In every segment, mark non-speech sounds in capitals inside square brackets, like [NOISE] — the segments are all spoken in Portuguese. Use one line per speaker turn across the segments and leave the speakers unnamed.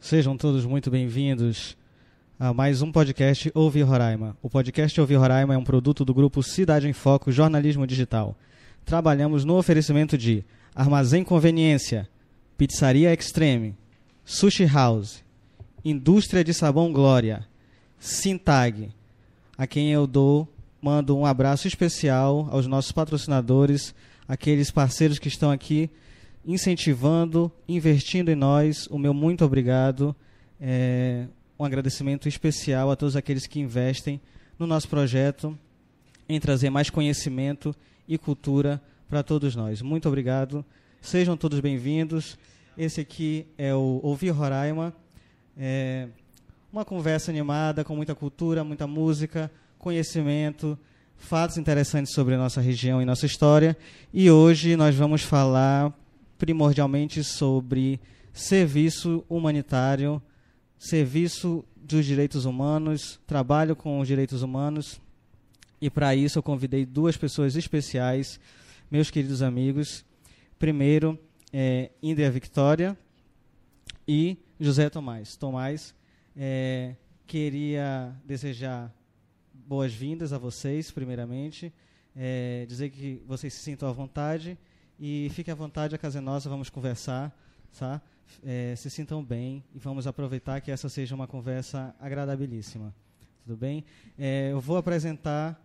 Sejam todos muito bem-vindos a mais um podcast Ouvir Roraima. O podcast Ouvir Roraima é um produto do grupo Cidade em Foco Jornalismo Digital. Trabalhamos no oferecimento de Armazém Conveniência, Pizzaria Extreme, Sushi House, Indústria de Sabão Glória, Sintag, a quem eu dou, mando um abraço especial aos nossos patrocinadores, aqueles parceiros que estão aqui incentivando, investindo em nós. O meu muito obrigado. É, um agradecimento especial a todos aqueles que investem no nosso projeto em trazer mais conhecimento e cultura para todos nós. Muito obrigado. Sejam todos bem-vindos. Esse aqui é o Ouvir Roraima. É uma conversa animada com muita cultura, muita música, conhecimento, fatos interessantes sobre nossa região e nossa história. E hoje nós vamos falar primordialmente sobre serviço humanitário, serviço dos direitos humanos, trabalho com os direitos humanos. E para isso eu convidei duas pessoas especiais, meus queridos amigos. Primeiro, é, Victoria e José Tomás. Tomás, é, queria desejar boas-vindas a vocês, primeiramente, é, dizer que vocês se sintam à vontade e fiquem à vontade, a casa é nossa, vamos conversar, tá? É, se sintam bem e vamos aproveitar que essa seja uma conversa agradabilíssima. Tudo bem? É, eu vou apresentar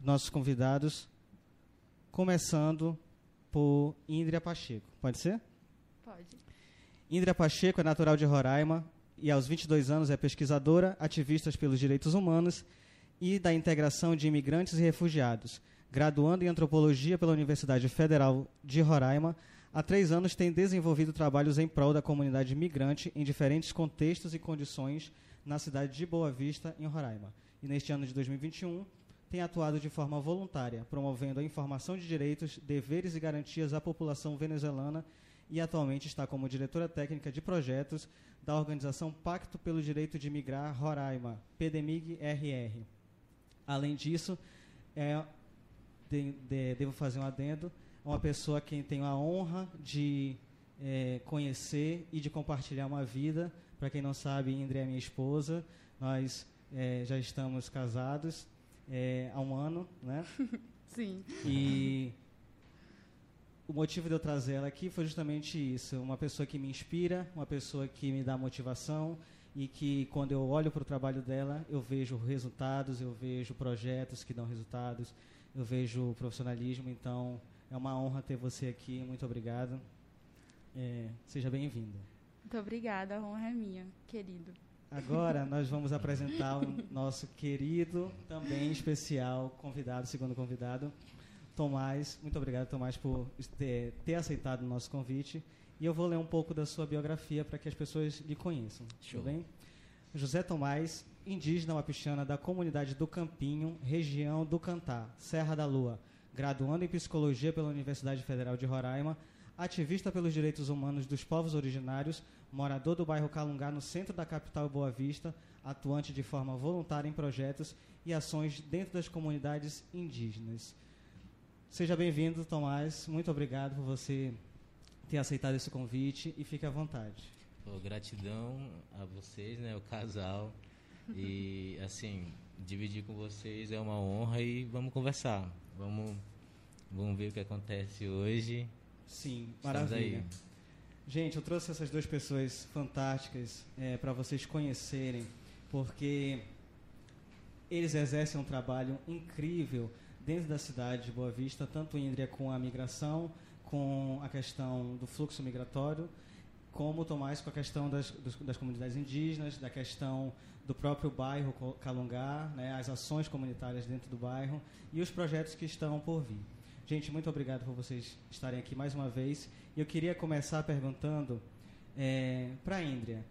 nossos convidados, começando por Indria Pacheco. Pode ser?
Pode.
Indria Pacheco é natural de Roraima e aos 22 anos é pesquisadora, ativista pelos direitos humanos e da integração de imigrantes e refugiados. Graduando em antropologia pela Universidade Federal de Roraima, há três anos tem desenvolvido trabalhos em prol da comunidade migrante em diferentes contextos e condições na cidade de Boa Vista, em Roraima. E neste ano de 2021, tem atuado de forma voluntária, promovendo a informação de direitos, deveres e garantias à população venezuelana e atualmente está como diretora técnica de projetos da organização Pacto pelo Direito de Migrar Roraima, PDMIG-RR. Além disso, é, de, de, devo fazer um adendo, é uma pessoa quem tenho a honra de é, conhecer e de compartilhar uma vida. Para quem não sabe, Indra é minha esposa, nós é, já estamos casados é, há um ano, né? [LAUGHS]
Sim.
E o motivo de eu trazer ela aqui foi justamente isso, uma pessoa que me inspira, uma pessoa que me dá motivação e que quando eu olho para o trabalho dela, eu vejo resultados, eu vejo projetos que dão resultados, eu vejo profissionalismo, então é uma honra ter você aqui, muito obrigado. É, seja bem-vindo.
Muito obrigada, a honra é minha, querido.
Agora [LAUGHS] nós vamos apresentar o nosso querido, também especial convidado, segundo convidado, Tomás. Muito obrigado, Tomás, por ter, ter, aceitado o nosso convite. E eu vou ler um pouco da sua biografia para que as pessoas lhe conheçam.
Show.
Tudo bem? José Tomás, indígena wapichana da comunidade do Campinho, região do Cantá, Serra da Lua, graduando em psicologia pela Universidade Federal de Roraima, ativista pelos direitos humanos dos povos originários, morador do bairro Calungá, no centro da capital Boa Vista, atuante de forma voluntária em projetos e ações dentro das comunidades indígenas. Seja bem-vindo, Tomás. Muito obrigado por você ter aceitado esse convite e fique à vontade.
Pô, gratidão a vocês, né, o casal. E assim, dividir com vocês é uma honra e vamos conversar. Vamos, vamos ver o que acontece hoje.
Sim,
Estamos
maravilha.
aí.
Gente, eu trouxe essas duas pessoas fantásticas para vocês conhecerem, porque eles exercem um trabalho incrível dentro da cidade de Boa Vista, tanto Índria com a migração, com a questão do fluxo migratório, como Tomás com a questão das, das comunidades indígenas, da questão do próprio bairro Calungá, né, as ações comunitárias dentro do bairro e os projetos que estão por vir. Gente, muito obrigado por vocês estarem aqui mais uma vez. Eu queria começar perguntando para a Índria,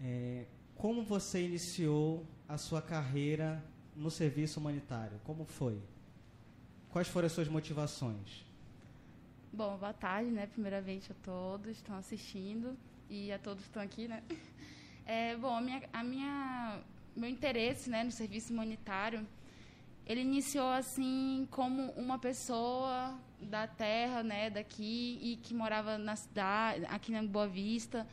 é, como você iniciou a sua carreira no serviço humanitário? Como foi? Quais foram as suas motivações?
Bom, boa tarde, né? Primeiramente a todos que estão assistindo e a todos que estão aqui, né? [LAUGHS] É, bom, a minha, a minha, meu interesse né, no serviço humanitário, ele iniciou assim como uma pessoa da terra, né, daqui e que morava na cidade, aqui na Boa Vista,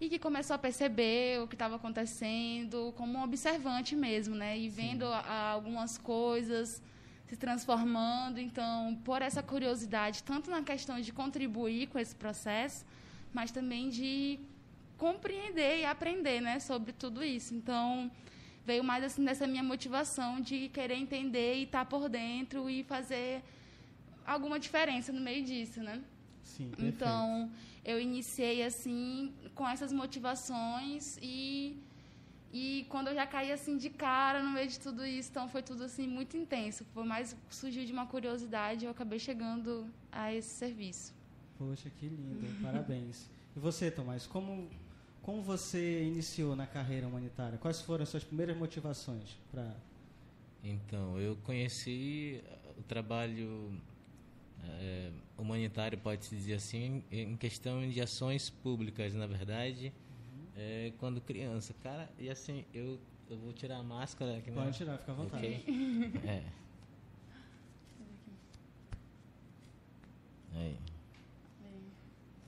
e que começou a perceber o que estava acontecendo como um observante mesmo, né, e vendo a, algumas coisas se transformando. Então, por essa curiosidade, tanto na questão de contribuir com esse processo, mas também de compreender e aprender, né, sobre tudo isso. Então, veio mais assim dessa minha motivação de querer entender e estar tá por dentro e fazer alguma diferença no meio disso, né?
Sim,
então, eu iniciei assim com essas motivações e e quando eu já caí assim de cara no meio de tudo isso, então foi tudo assim muito intenso. Por mais surgiu de uma curiosidade, eu acabei chegando a esse serviço.
Poxa, que lindo. Parabéns. E você, Tomás, como como você iniciou na carreira humanitária? Quais foram as suas primeiras motivações para
Então, eu conheci o trabalho é, humanitário, pode-se dizer assim, em questão de ações públicas, na verdade. É, quando criança. Cara, e assim, eu, eu vou tirar a máscara aqui.
Pode tirar, fica à vontade.
Okay? é. Aí.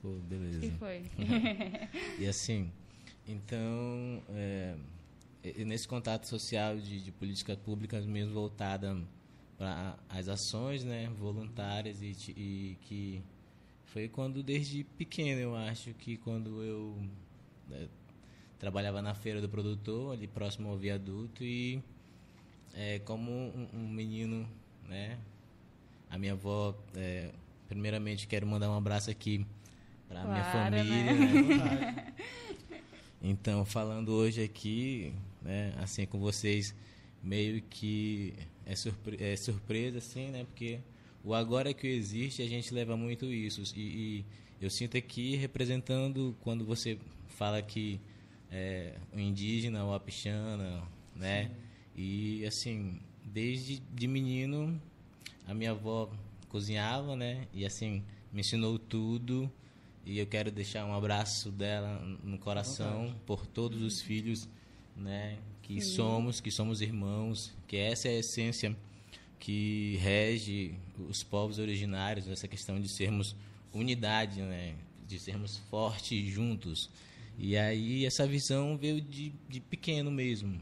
Pô, beleza.
que foi? [LAUGHS]
e assim, então, é, nesse contato social de, de políticas públicas mesmo voltada para as ações né, voluntárias e, e, que foi quando desde pequeno eu acho que quando eu né, trabalhava na feira do produtor ali próximo ao viaduto e é, como um, um, menino né a minha avó é, primeiramente quero mandar um abraço aqui para
claro,
minha família
né?
Né? [LAUGHS] então falando hoje aqui né assim com vocês meio que é, surpre é surpresa, assim, né? Porque o agora que existe, a gente leva muito isso. E, e eu sinto aqui representando quando você fala que é, o indígena, o apixana, né? Sim. E, assim, desde de menino, a minha avó cozinhava, né? E, assim, me ensinou tudo. E eu quero deixar um abraço dela no coração por todos os filhos, né? que Sim. somos, que somos irmãos, que essa é a essência que rege os povos originários, essa questão de sermos unidade, né? de sermos fortes juntos. E aí essa visão veio de, de pequeno mesmo.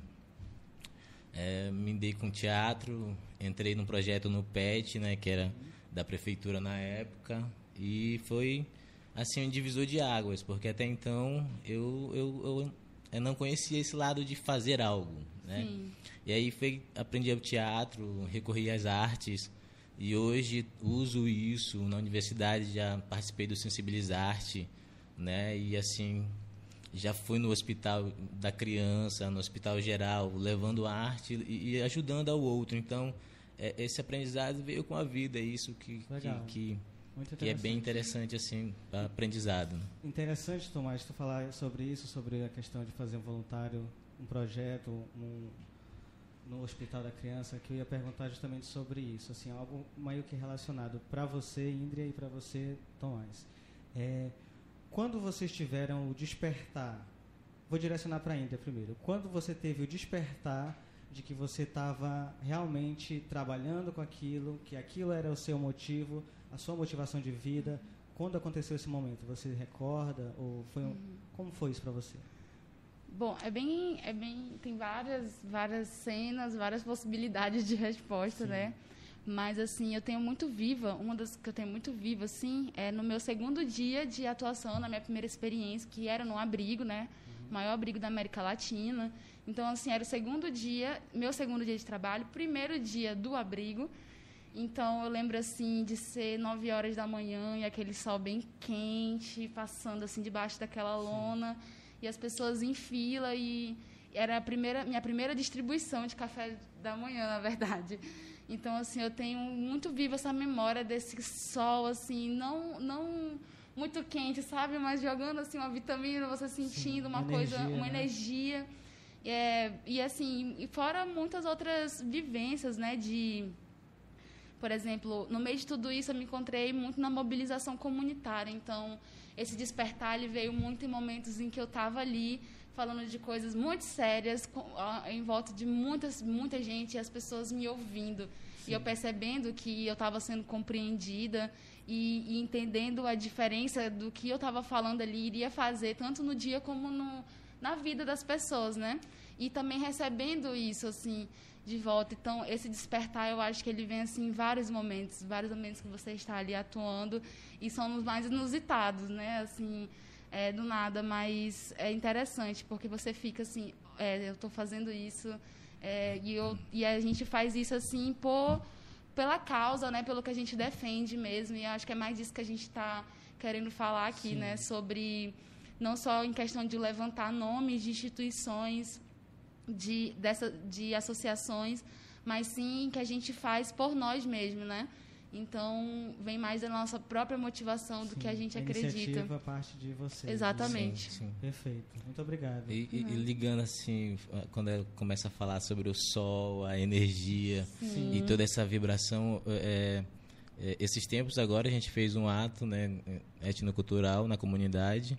É, me dei com teatro, entrei num projeto no PET, né, que era da prefeitura na época, e foi assim um divisor de águas, porque até então eu, eu, eu eu não conhecia esse lado de fazer algo, né? Sim. E aí foi, aprendi o teatro, recorri às artes e hoje uso isso na universidade, já participei do Sensibilizarte, né? E assim, já fui no hospital da criança, no hospital geral, levando arte e, e ajudando ao outro. Então, é, esse aprendizado veio com a vida, é isso que, que, que que é bem interessante assim para aprendizado.
Interessante, Tomás, tu falar sobre isso, sobre a questão de fazer um voluntário, um projeto, um, no Hospital da Criança, que eu ia perguntar justamente sobre isso, assim, algo meio que relacionado para você, Indria, e para você, Tomás. É, quando vocês tiveram o despertar, vou direcionar para a Índia primeiro. Quando você teve o despertar de que você estava realmente trabalhando com aquilo, que aquilo era o seu motivo, a sua motivação de vida. Quando aconteceu esse momento, você recorda ou foi um, uhum. como foi isso para você?
Bom, é bem, é bem, tem várias, várias cenas, várias possibilidades de resposta, Sim. né? Mas assim, eu tenho muito viva, uma das que eu tenho muito viva, assim, é no meu segundo dia de atuação, na minha primeira experiência, que era num abrigo, né? Uhum. Maior abrigo da América Latina. Então, assim, era o segundo dia, meu segundo dia de trabalho, primeiro dia do abrigo. Então eu lembro assim de ser nove horas da manhã e aquele sol bem quente, passando assim debaixo daquela lona Sim. e as pessoas em fila e era a primeira minha primeira distribuição de café da manhã, na verdade. Então assim, eu tenho muito viva essa memória desse sol assim, não não muito quente, sabe, mas jogando assim uma vitamina, você sentindo Sim, uma, uma, coisa, energia, uma né? energia. É, e assim, e fora muitas outras vivências, né, de Por exemplo, no meio de tudo isso, eu me encontrei muito na mobilização comunitária. Então, esse despertar ele veio muito em momentos em que eu estava ali falando de coisas muito sérias, com, em volta de muitas, muita gente, e as pessoas me ouvindo. Sim. E eu percebendo que eu estava sendo compreendida e, e, entendendo a diferença do que eu estava falando ali iria fazer, tanto no dia como no, na vida das pessoas, né? E também recebendo isso, assim, de volta. Então, esse despertar, eu acho que ele vem, assim, em vários momentos, vários momentos que você está ali atuando, e são os mais inusitados, né? Assim, é, do nada, mas é interessante, porque você fica assim, é, eu estou fazendo isso, é, e, eu, e a gente faz isso, assim, por pela causa, né, pelo que a gente defende mesmo. E acho que é mais disso que a gente está querendo falar aqui, Sim. né, sobre não só em questão de levantar nomes de instituições, de, dessa, de associações, mas sim que a gente faz por nós mesmos, né? Então, vem mais da nossa própria motivação do sim, que a gente a acredita.
Iniciativa parte de você.
Exatamente.
Sim, sim. Perfeito. Muito obrigado.
E, e, ligando assim, quando ela começa a falar sobre o sol, a energia e toda essa vibração, é, é, esses tempos agora a gente fez um ato né, etnocultural na comunidade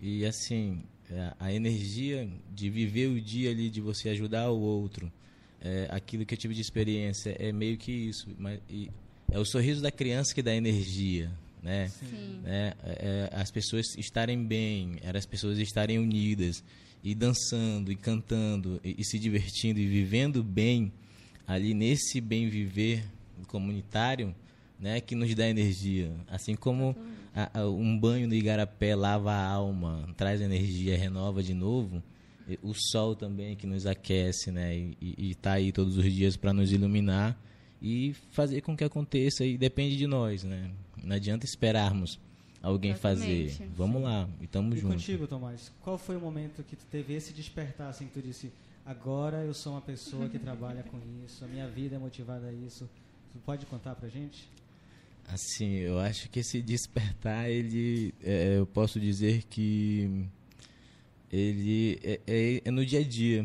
e assim, é, a energia de viver o dia ali, de você ajudar o outro, é, aquilo que eu tive de experiência é meio que isso. Mas, e, é o sorriso da criança que dá energia, né? Sim. né? É, é, as pessoas estarem bem, era as pessoas estarem unidas e dançando e cantando e, e, se divertindo e vivendo bem ali nesse bem viver comunitário, né? Que nos dá energia, assim como a, a, um banho no igarapé lava a alma, traz energia, renova de novo. O sol também que nos aquece, né? E está aí todos os dias para nos iluminar e fazer com que aconteça e depende de nós, né? Não adianta esperarmos alguém Exatamente. fazer. Vamos Sim. lá, e estamos juntos.
contigo, Tomás, qual foi o momento que tu teve esse despertar, assim, que tu disse, agora eu sou uma pessoa que trabalha com isso, a minha vida é motivada a isso. Tu pode contar pra gente?
Assim, eu acho que esse despertar, ele, é, eu posso dizer que ele é, é, é no dia a dia,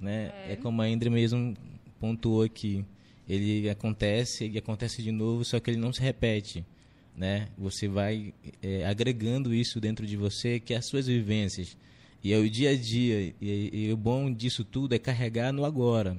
né? É. é como a Indra mesmo pontuou aqui ele acontece e acontece de novo, só que ele não se repete, né? Você vai é, agregando isso dentro de você, que é as suas vivências e é o dia a dia. E, e, o bom disso tudo é carregar no agora,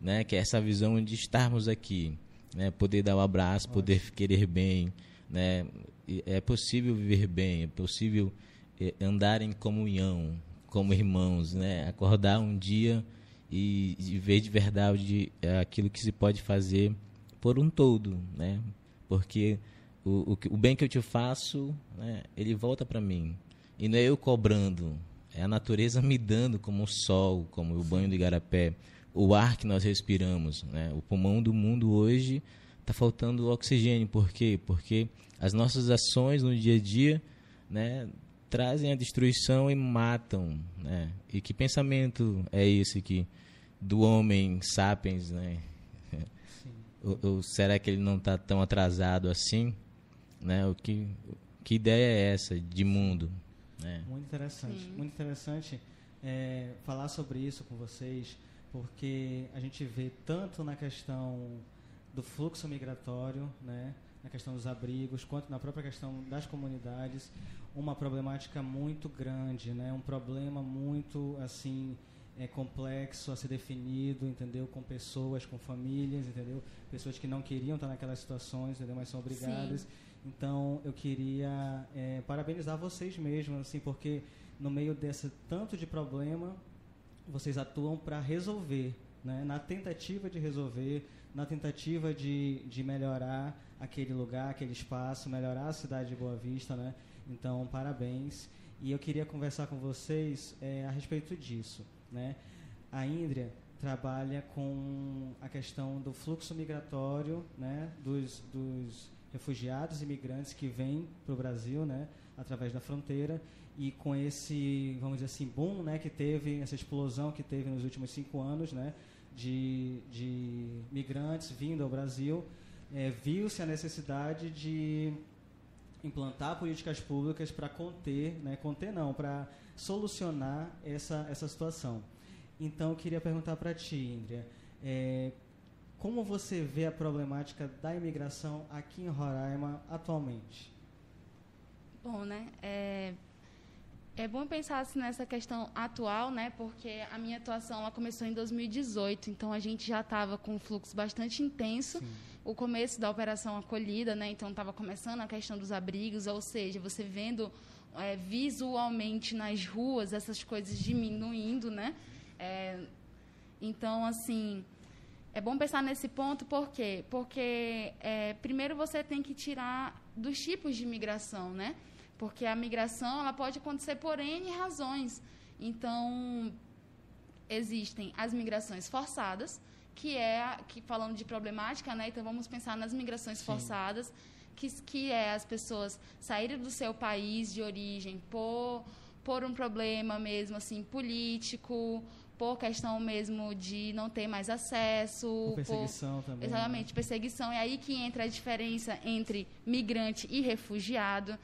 né? Que é essa visão de estarmos aqui, né? Poder dar um abraço, poder querer bem, né? E é possível viver bem, é possível é, andar em comunhão, como irmãos, né? Acordar um dia e, e ver de verdade é, aquilo que se pode fazer por um todo, né? Porque o, o, o bem que eu te faço, né, ele volta para mim. E não é eu cobrando, é a natureza me dando como o sol, como o banho do igarapé, o ar que nós respiramos, né? O pulmão do mundo hoje está faltando oxigênio, por quê? Porque as nossas ações no dia a dia, né, trazem a destruição e matam, né? E que pensamento é esse que do homem sapiens, né? Ou, ou, será que ele não está tão atrasado assim, né? O que que ideia é essa de mundo? Né?
Muito interessante, Sim. muito interessante é, falar sobre isso com vocês, porque a gente vê tanto na questão do fluxo migratório, né? na questão dos abrigos, quanto na própria questão das comunidades, uma problemática muito grande, né? Um problema muito assim é complexo a ser definido, entendeu? Com pessoas, com famílias, entendeu? Pessoas que não queriam estar naquelas situações, entendeu? Mas são obrigadas. Sim. Então, eu queria é, parabenizar vocês mesmos, assim, porque no meio desse tanto de problema, vocês atuam para resolver, né? Na tentativa de resolver, na tentativa de, de melhorar aquele lugar, aquele espaço, melhorar a cidade de Boa Vista, né? Então, parabéns. E eu queria conversar com vocês é, a respeito disso, né? A Índria trabalha com a questão do fluxo migratório, né? Dos, dos refugiados imigrantes que vêm para o Brasil, né? Através da fronteira e com esse, vamos dizer assim, boom, né? Que teve, essa explosão que teve nos últimos cinco anos, né? De, de migrantes vindo ao Brasil, é, viu-se a necessidade de implantar políticas públicas para conter, né, conter não, para solucionar essa, essa situação. Então, eu queria perguntar para ti, Indria, é, como você vê a problemática da imigração aqui em Roraima atualmente?
Bom, né? É, é bom pensar assim, nessa questão atual, né? Porque a minha atuação ela começou em 2018, então a gente já estava com um fluxo bastante intenso. Sim. O começo da operação acolhida, né? Então estava começando a questão dos abrigos, ou seja, você vendo é, visualmente nas ruas essas coisas diminuindo, né? É, então, assim, é bom pensar nesse ponto, por quê? Porque, é, primeiro, você tem que tirar dos tipos de migração, né? Porque a migração ela pode acontecer por N razões. Então, existem as migrações forçadas, que é, que falando de problemática, né? Então, vamos pensar nas migrações Sim. forçadas, que, que é as pessoas saírem do seu país de origem por, por um problema mesmo, assim, político, por questão mesmo de não ter mais acesso. Por
perseguição por, também.
Exatamente, né? perseguição. É aí que entra a diferença entre migrante e refugiado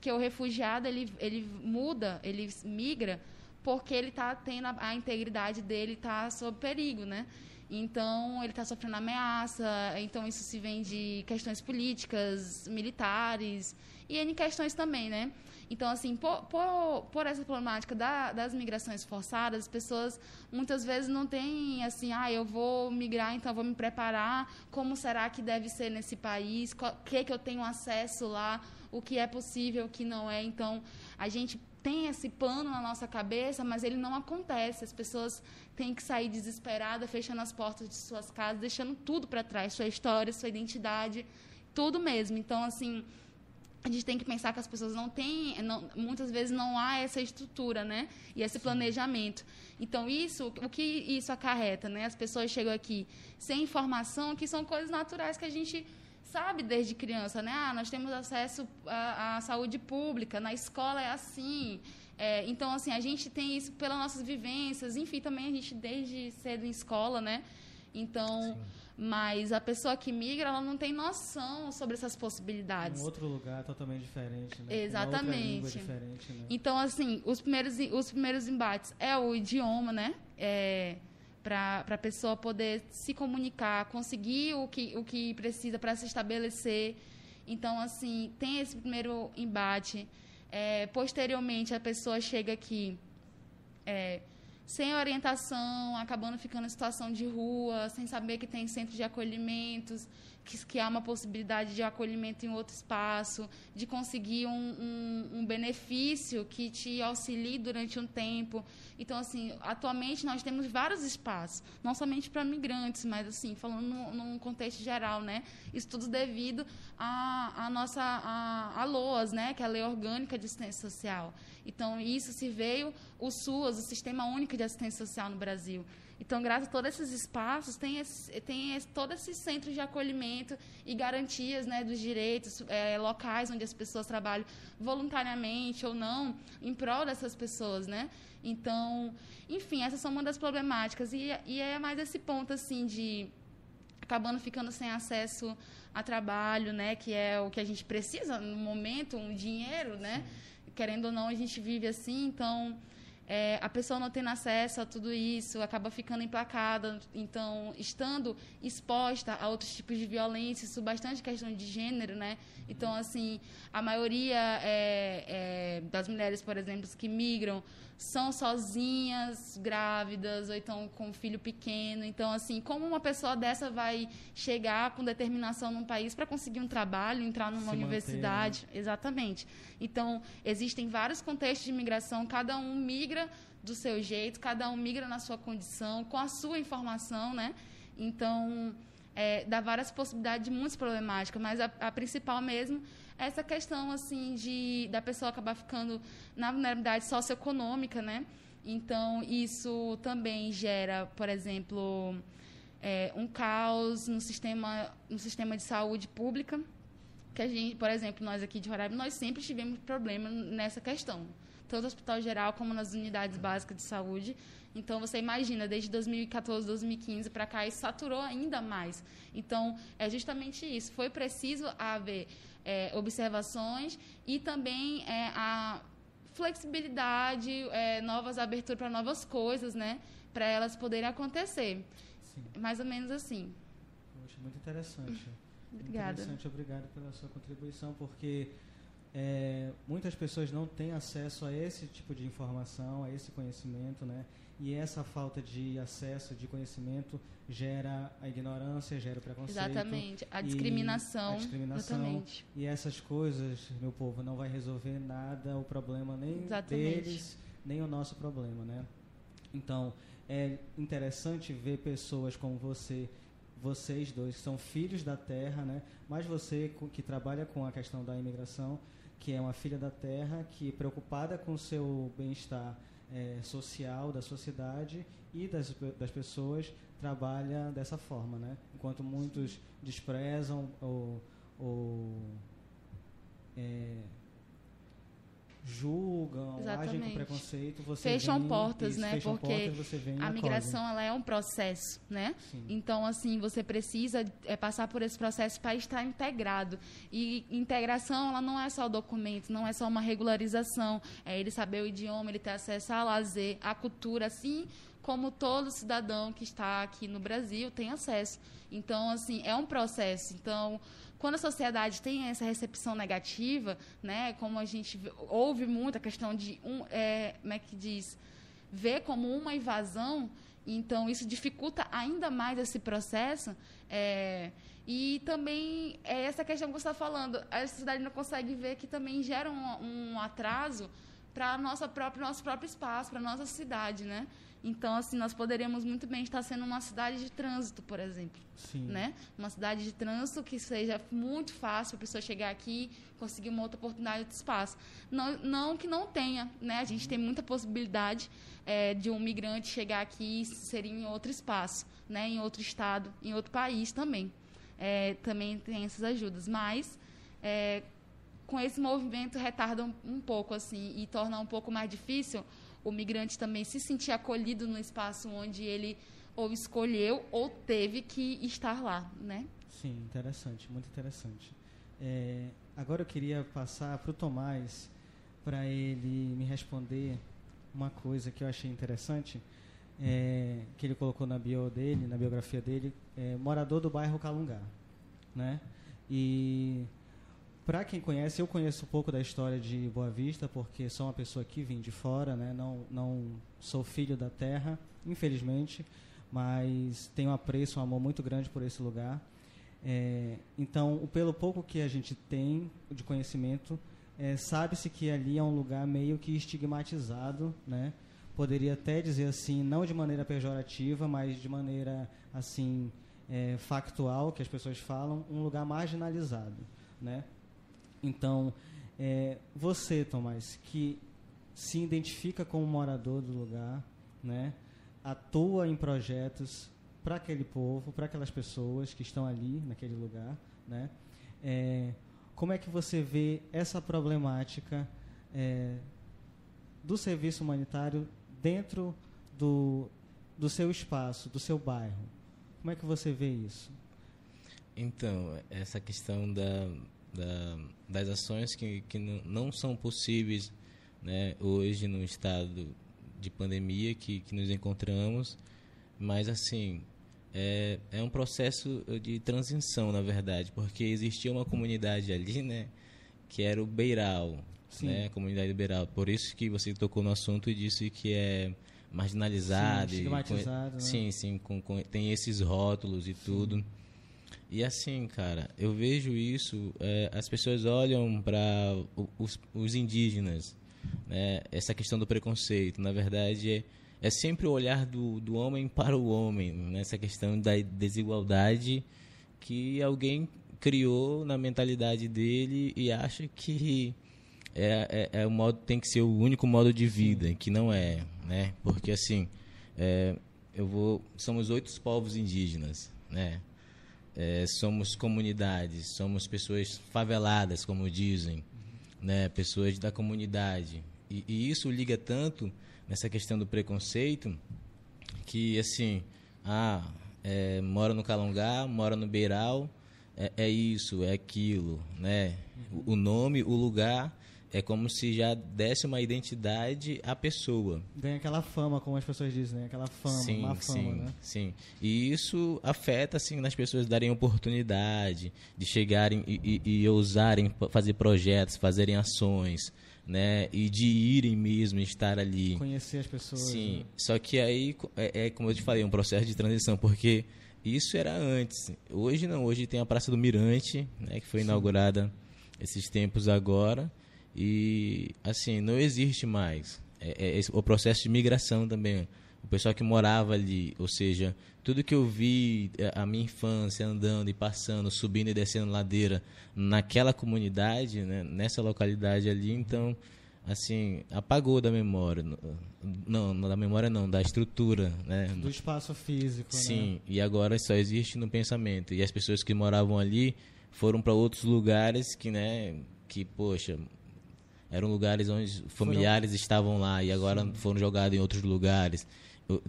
que o refugiado ele, ele muda, ele migra porque ele está tendo a, a, integridade dele está sob perigo, né? Então ele está sofrendo ameaça. Então isso se vem de questões políticas, militares e em questões também, né? Então, assim, por, por, por essa problemática da, das migrações forçadas, as pessoas muitas vezes não têm, assim, ah, eu vou migrar, então vou me preparar, como será que deve ser nesse país, o que, que eu tenho acesso lá, o que é possível, o que não é. Então, a gente tem esse plano na nossa cabeça, mas ele não acontece. As pessoas têm que sair desesperadas, fechando as portas de suas casas, deixando tudo para trás, sua história, sua identidade, tudo mesmo. Então, assim, a gente tem que pensar que as pessoas não têm, não, muitas vezes não há essa estrutura, né? E esse planejamento. Então, isso, o que isso acarreta, né? As pessoas chegam aqui sem informação, que são coisas naturais que a gente sabe desde criança, né? Ah, nós temos acesso à, à saúde pública, na escola é assim. É, então, assim, a gente tem isso pelas nossas vivências, enfim, também a gente desde cedo em escola, né? Então, Sim. mas a pessoa que migra, ela não tem noção sobre essas possibilidades.
Um outro lugar totalmente diferente, né?
Exatamente.
Diferente, né?
Então, assim, os primeiros, os primeiros embates é o idioma, né? É, para a pessoa poder se comunicar, conseguir o que, o que precisa para se estabelecer. Então, assim, tem esse primeiro embate. É, posteriormente, a pessoa chega aqui é, sem orientação, acabando ficando em situação de rua, sem saber que tem centro de acolhimentos, que, que há uma possibilidade de acolhimento em outro espaço, de conseguir um, um, um benefício que te auxilie durante um tempo. Então, assim, atualmente nós temos vários espaços, não somente para migrantes, mas, assim, falando no, num contexto geral, né? Isso tudo devido à, à nossa à, à LOAS, né? Que é a Lei Orgânica de Assistência Social. Então, isso se veio o SUAS, o Sistema Único de Assistência Social no Brasil. Então, graças a todos esses espaços, tem, esse, tem esse, todo esse centro de acolhimento e garantias né, dos direitos é, locais onde as pessoas trabalham voluntariamente ou não em prol dessas pessoas, né? Então, enfim, essas são uma das problemáticas. E, e é mais esse ponto, assim, de acabando ficando sem acesso a trabalho, né? Que é o que a gente precisa no momento, um dinheiro, né? Querendo ou não, a gente vive assim, então é, a pessoa não tendo acesso a tudo isso, acaba ficando emplacada, então, estando exposta a outros tipos de violência, isso bastante questão de gênero, né? Então, assim, a maioria é, é, das mulheres, por exemplo, que migram, são sozinhas, grávidas, ou então com um filho pequeno. Então, assim, como uma pessoa dessa vai chegar com determinação num país para conseguir um trabalho, entrar numa Se universidade? Manter, né? Exatamente. Então, existem vários contextos de imigração, cada um migra do seu jeito, cada um migra na sua condição, com a sua informação, né? Então, é, dá várias possibilidades de muitas problemáticas, mas a, a principal mesmo essa questão assim de da pessoa acabar ficando na vulnerabilidade socioeconômica, né? Então isso também gera, por exemplo, é, um caos no sistema no sistema de saúde pública, que a gente, por exemplo, nós aqui de Roraima, nós sempre tivemos problema nessa questão, tanto no hospital geral como nas unidades básicas de saúde. Então você imagina, desde 2014, 2015 para cá, isso saturou ainda mais. Então é justamente isso. Foi preciso haver é, observações e também é, a flexibilidade, é, novas aberturas para novas coisas, né? Para elas poderem acontecer. Sim. Mais ou menos assim.
Poxa, muito interessante. [LAUGHS]
Obrigada.
Interessante, obrigado pela sua contribuição, porque é, muitas pessoas não têm acesso a esse tipo de informação, a esse conhecimento, né? E essa falta de acesso, de conhecimento, gera a ignorância, gera o preconceito.
Exatamente. A discriminação.
A discriminação.
Exatamente.
E essas coisas, meu povo, não vai resolver nada o problema nem
Exatamente.
deles, nem o nosso problema, né? Então, é interessante ver pessoas como você, vocês dois, que são filhos da terra, né? Mas você que trabalha com a questão da imigração, que é uma filha da terra, que preocupada com o seu bem-estar eh, social da sociedade e das, das pessoas, trabalha dessa forma, né? Enquanto muitos desprezam ou, ou eh, julgam, agem com
Exatamente.
preconceito, você
Fecham
vem-
portas,
isso,
né?
fecham
Porque
portas,
A
acolhe.
migração ela é um processo, né?
Sim.
Então, assim, você precisa é, passar por esse processo para estar integrado. E integração, ela não é só documento, não é só uma regularização. É ele saber o idioma, ele ter acesso a lazer, à cultura, assim como todo cidadão que está aqui no Brasil tem acesso. Então, assim, é um processo. Então, quando a sociedade tem essa recepção negativa, né, como a gente ouve muito a questão de um, é, como é que diz, ver como uma invasão, então isso dificulta ainda mais esse processo. é, e também é essa questão que você está falando, a sociedade não consegue ver que também gera um, um atraso para nossa nosso próprio espaço, para nossa cidade, né? Então assim nós poderíamos muito bem estar sendo uma cidade de trânsito, por exemplo
Sim.
né? Uma cidade de trânsito que seja muito fácil a pessoa chegar aqui, conseguir uma outra oportunidade de espaço. Não, não que não tenha, né? A gente tem muita possibilidade eh, de um migrante chegar aqui e ser em outro espaço, né? Em outro estado, em outro país também. Eh, também tem essas ajudas, mas eh, com esse movimento retarda um, um pouco assim e torna um pouco mais difícil o migrante também se sentir acolhido no espaço onde ele ou escolheu ou teve que estar lá, né?
Sim, interessante, muito interessante. É, agora eu queria passar para o Tomás para ele me responder uma coisa que eu achei interessante, é, que ele colocou na bio dele, na biografia dele, é, morador do bairro Calungá, né? E para quem conhece, eu conheço um pouco da história de Boa Vista, porque sou uma pessoa que vim de fora, né? Não, não sou filho da terra, infelizmente, mas tenho apreço, um amor muito grande por esse lugar. É, então, pelo pouco que a gente tem de conhecimento, é, sabe-se que ali é um lugar meio que estigmatizado, né? Poderia até dizer assim, não de maneira pejorativa, mas de maneira assim é, factual, que as pessoas falam, um lugar marginalizado, né? Então, é, você, Tomás, que se identifica como morador do lugar, né? Atua em projetos para aquele povo, para aquelas pessoas que estão ali naquele lugar, né? É, como é que você vê essa problemática é, do serviço humanitário dentro do, do seu espaço, do seu bairro? Como é que você vê isso?
Então, essa questão da, da- das ações que, que não, são possíveis né, hoje no estado de pandemia que, que nos encontramos, mas assim, é, é um processo de transição, na verdade, porque existia uma comunidade ali, né, que era o Beiral,
Sim.
né, a comunidade do Beiral. Por isso que você tocou no assunto e disse que é marginalizado.
Sim,
e
estigmatizado, né?
Sim, sim, com, com- tem esses rótulos e tudo. E assim, cara, eu vejo isso, é, as pessoas olham para os, os indígenas, né? Essa questão do preconceito, na verdade, é, é sempre o olhar do, do homem para o homem, nessa questão da desigualdade que alguém criou na mentalidade dele e acha que é, é, é o modo tem que ser o único modo de vida, que não é, né? Porque assim, é, eu vou, somos oito povos indígenas, né? É, somos comunidades, somos pessoas faveladas, como dizem, né? Pessoas da comunidade. E, e isso liga tanto nessa questão do preconceito que assim, ah, é, mora no Calongá, mora no Beiral, é, é isso, é aquilo, né? O, o nome, o lugar é como se já desse uma identidade à pessoa.
Ganha aquela fama, como as pessoas dizem, né? Aquela fama,
sim,
má fama,
sim,
né?
Sim, E isso afeta, assim, nas pessoas darem oportunidade de chegarem e, e, e ousarem fazer projetos, fazerem ações, né? E de irem mesmo, estar ali.
Conhecer as pessoas.
Sim,
né?
só que aí, é, é, como eu te falei, um processo de transição, porque isso era antes. Hoje não, hoje tem a Praça do Mirante, né? Que foi Sim. inaugurada esses tempos agora e, assim, não existe mais. É, é, o processo de migração também. O pessoal que morava ali, ou seja, tudo que eu vi é, a minha infância andando e passando, subindo e descendo ladeira naquela comunidade, né, nessa localidade ali, então, assim, apagou da memória. Não, não da memória não, da estrutura, né?
Do espaço físico,
Sim,
né?
e agora só existe no pensamento. E as pessoas que moravam ali foram para outros lugares que, né, que, poxa, eram lugares onde familiares foram... estavam lá e agora Sim. foram jogados em outros lugares.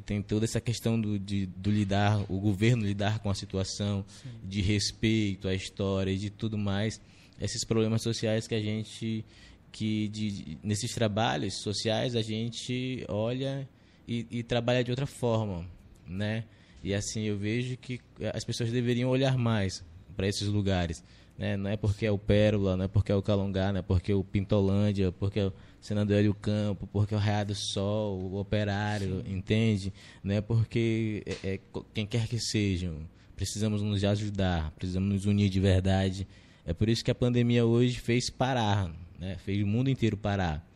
Tem toda essa questão do, de, do lidar, o governo lidar com a situação, Sim. de respeito à história e de tudo mais. Esses problemas sociais que a gente, que de, nesses trabalhos sociais a gente olha e, e trabalha de outra forma, né? E assim eu vejo que as pessoas deveriam olhar mais para esses lugares né? Não é porque é o Pérola, não é porque é o Calongá, não é porque é o Pintolândia, porque é o Senador Hélio Campo, porque é o Raiado Sol, o Operário, Sim. entende? Não é porque é, é, quem quer que sejam. Precisamos nos ajudar, precisamos nos unir de verdade. É por isso que a pandemia hoje fez parar, né? fez o mundo inteiro parar.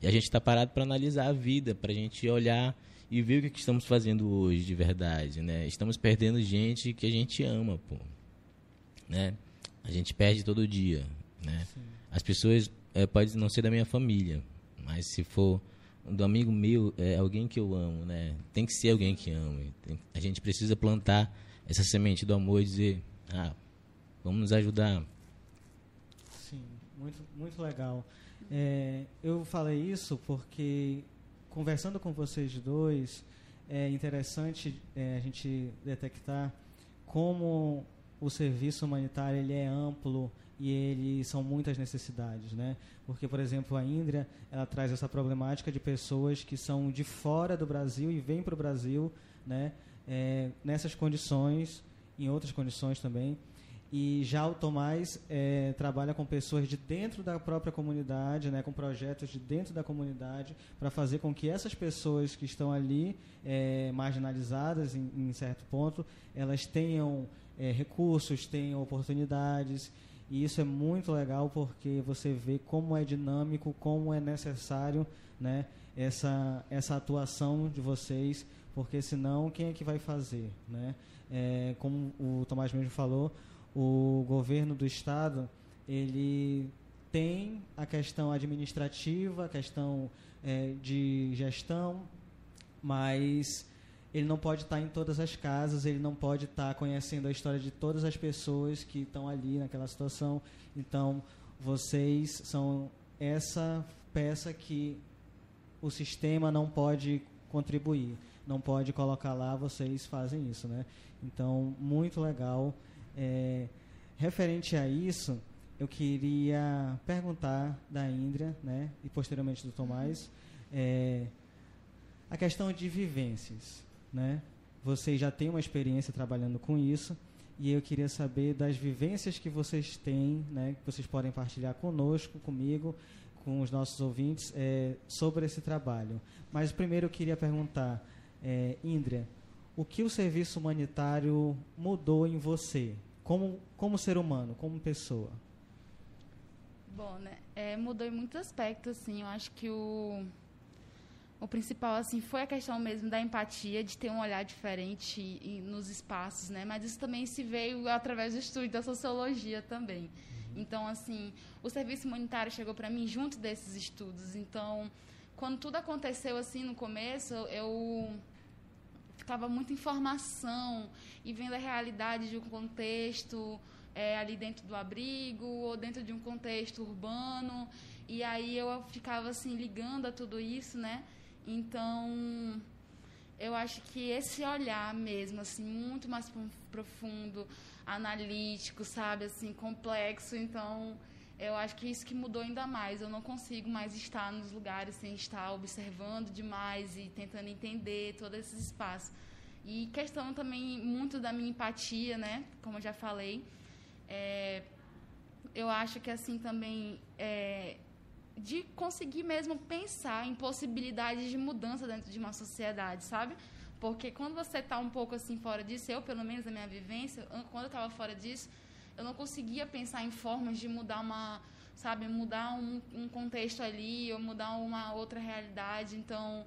E a gente está parado para analisar a vida, para a gente olhar e ver o que, que estamos fazendo hoje de verdade, né? Estamos perdendo gente que a gente ama, pô, né? A gente perde todo dia, né? Sim. As pessoas é, pode não ser da minha família, mas se for do amigo meu, é alguém que eu amo, né? Tem que ser alguém que ame. Tem, a gente precisa plantar essa semente do amor e dizer, ah, vamos nos ajudar.
Sim, muito, muito legal. É, eu falei isso porque conversando com vocês dois é interessante é, a gente detectar como o serviço humanitário ele é amplo e ele são muitas necessidades, né? Porque, por exemplo, a Índria ela traz essa problemática de pessoas que são de fora do Brasil e vêm para o Brasil, né? É, nessas condições, em outras condições também. E já o Tomás é, trabalha com pessoas de dentro da própria comunidade, né, com projetos de dentro da comunidade, para fazer com que essas pessoas que estão ali é, marginalizadas em, em certo ponto, elas tenham é, recursos, tem oportunidades. E isso é muito legal porque você vê como é dinâmico, como é necessário né, essa, essa atuação de vocês, porque senão quem é que vai fazer? Né? É, como o Tomás mesmo falou, o governo do Estado ele tem a questão administrativa, a questão é, de gestão, mas ele não pode estar em todas as casas, ele não pode estar conhecendo a história de todas as pessoas que estão ali naquela situação. Então, vocês são essa peça que o sistema não pode contribuir, não pode colocar lá, vocês fazem isso, né? Então, muito legal. É, referente a isso, eu queria perguntar da Indra, né, e posteriormente do Tomás, é, a questão de vivências né? Vocês já têm uma experiência trabalhando com isso e eu queria saber das vivências que vocês têm, né? Que vocês podem partilhar conosco, comigo, com os nossos ouvintes é, sobre esse trabalho. Mas primeiro eu queria perguntar, é, Indria, o que o serviço humanitário mudou em você, como, como ser humano, como pessoa?
Bom, né, é, mudou em muitos aspectos, assim. Eu acho que o o principal assim foi a questão mesmo da empatia, de ter um olhar diferente nos espaços, né? Mas isso também se veio através do estudo da sociologia também. Então, assim, o serviço humanitário chegou para mim junto desses estudos. Então, quando tudo aconteceu assim no começo, eu ficava muita informação e vendo a realidade de um contexto é, ali dentro do abrigo ou dentro de um contexto urbano. E aí eu ficava assim ligando a tudo isso, né? Então, eu acho que esse olhar mesmo, assim, muito mais profundo, analítico, sabe, assim, complexo, então eu acho que isso que mudou ainda mais. Eu não consigo mais estar nos lugares sem estar observando demais e tentando entender todos esses espaços. E questão também muito da minha empatia, né? Como eu já falei. É, eu acho que assim também é, de conseguir mesmo pensar em possibilidades de mudança dentro de uma sociedade, sabe? Porque quando você está um pouco assim fora disso, eu pelo menos na minha vivência, quando eu estava fora disso, eu não conseguia pensar em formas de mudar uma, sabe, mudar um, um contexto ali ou mudar uma outra realidade. Então,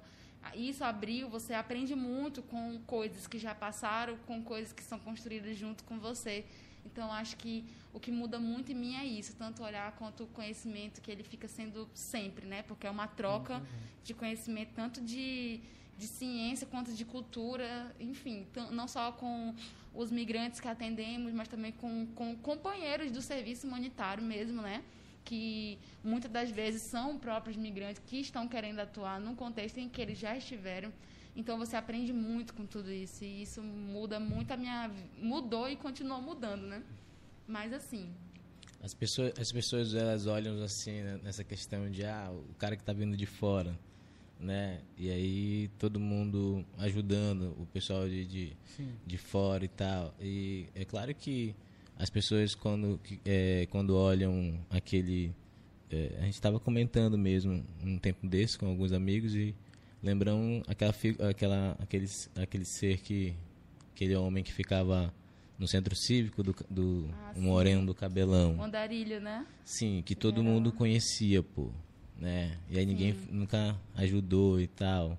isso abriu, você aprende muito com coisas que já passaram, com coisas que são construídas junto com você. Então, acho que o que muda muito em mim é isso, tanto olhar quanto o conhecimento que ele fica sendo sempre, né? Porque é uma troca uhum. de conhecimento tanto de, de ciência quanto de cultura, enfim, não só com os migrantes que atendemos, mas também com, com companheiros do serviço humanitário mesmo, né? Que muitas das vezes são próprios migrantes que estão querendo atuar num contexto em que eles já estiveram. Então você aprende muito com tudo isso e isso muda muito a minha mudou e continua mudando, né? Mas assim,
as pessoas as pessoas elas olham assim né, nessa questão de ah, o cara que está vindo de fora, né? E aí todo mundo ajudando o pessoal de de, de fora e tal. E é claro que as pessoas quando é, quando olham aquele é, a gente estava comentando mesmo um tempo desse com alguns amigos e lembram aquela aquela aquele aquele ser que aquele homem que ficava no centro cívico do, do ah, moreno do cabelão.
Andarilho, né?
Sim, que todo Era. mundo conhecia, pô, né? E aí ninguém sim. nunca ajudou e tal.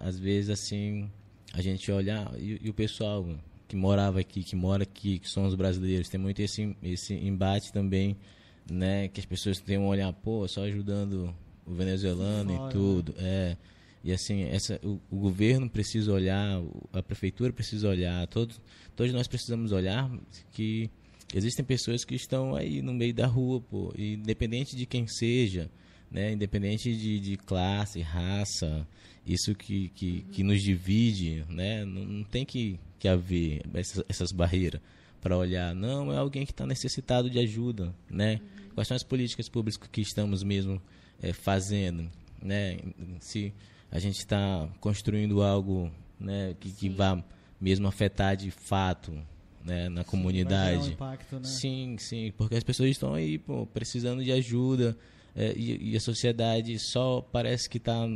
Às vezes assim, a gente olha ah, e, e, o pessoal que morava aqui, que mora aqui, que são os brasileiros, tem muito esse esse embate também, né, que as pessoas têm um olhar, pô, só ajudando o venezuelano Fora, e tudo, né? é. E assim, essa, o, o, governo precisa olhar, a prefeitura precisa olhar, todos, todos nós precisamos olhar que existem pessoas que estão aí no meio da rua, pô, independente de quem seja, né, independente de, de classe, raça, isso que, que, que nos divide, né, não, não tem que, que haver essas, essas barreiras para olhar, não, é alguém que está necessitado de ajuda, né? Quais são as políticas públicas que estamos mesmo é, fazendo, né? Se a gente está construindo algo né, que, que vá mesmo afetar de fato né, na sim, comunidade.
Um impacto, né?
Sim, sim, porque as pessoas estão aí pô, precisando de ajuda é, e, e, a sociedade só parece que está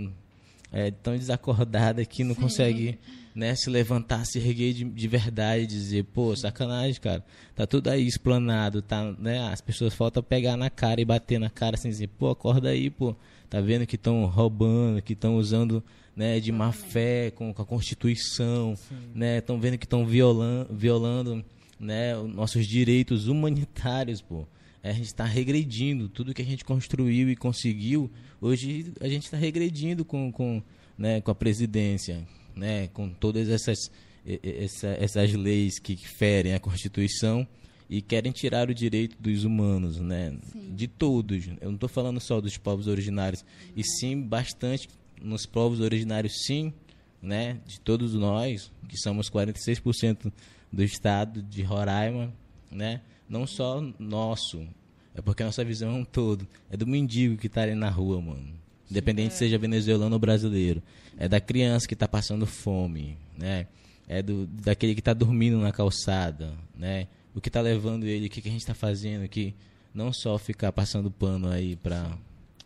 é, tão desacordada que não sim. consegue né, se levantar, se erguer de, de verdade, dizer, pô, sacanagem, cara, tá tudo aí explanado, tá, né, as pessoas faltam pegar na cara e bater na cara assim, dizer, pô, acorda aí, pô, tá vendo que estão roubando, que estão usando né, de má fé com, com a Constituição, né, estão vendo que estão violando, violando né, os nossos direitos humanitários, pô. É, a gente está regredindo tudo que a gente construiu e conseguiu. Hoje a gente está regredindo com, com, né, com a presidência, né, com todas essas, essa, essas leis que ferem a Constituição e querem tirar o direito dos humanos, né? Sim. De todos. Eu não estou falando só dos povos originários, e sim bastante nos povos originários, sim, né? De todos nós, que somos 46% do estado de Roraima, né? Não só nosso, é porque a nossa visão é um todo. É do mendigo que está ali na rua, mano. Independente é. seja venezuelano ou brasileiro. É da criança que está passando fome, né? É do, daquele que está dormindo na calçada, né? O que está levando ele, o que, que a gente está fazendo aqui. Não só ficar passando pano aí para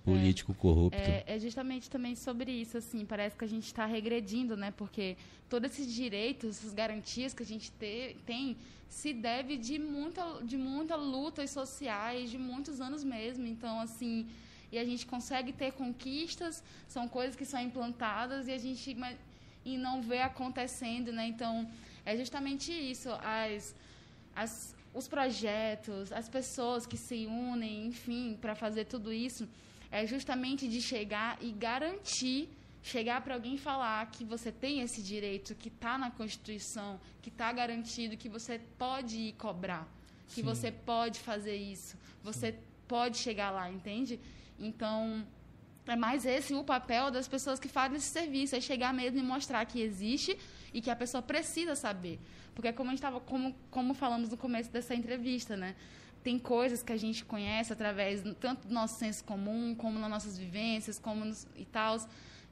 político é, corrupto.
É, é, justamente também sobre isso, assim, parece que a gente está regredindo, né? Porque todos esses direitos, essas garantias que a gente te, tem, se deve de muita, de muita lutas sociais, de muitos anos mesmo. Então, assim, e a gente consegue ter conquistas, são coisas que são implantadas e a gente e não vê acontecendo, né? Então, é justamente isso. As as, os projetos, as pessoas que se unem, enfim, para fazer tudo isso, é justamente de chegar e garantir, chegar para alguém falar que você tem esse direito, que está na Constituição, que está garantido, que você pode ir cobrar, que Sim. você pode fazer isso, você Sim. pode chegar lá, entende? Então, é mais esse o papel das pessoas que fazem esse serviço, é chegar mesmo e mostrar que existe e que a pessoa precisa saber. Porque como a gente estava, como, como falamos no começo dessa entrevista, né? tem coisas que a gente conhece através tanto do nosso senso comum, como nas nossas vivências, como nos, e tal.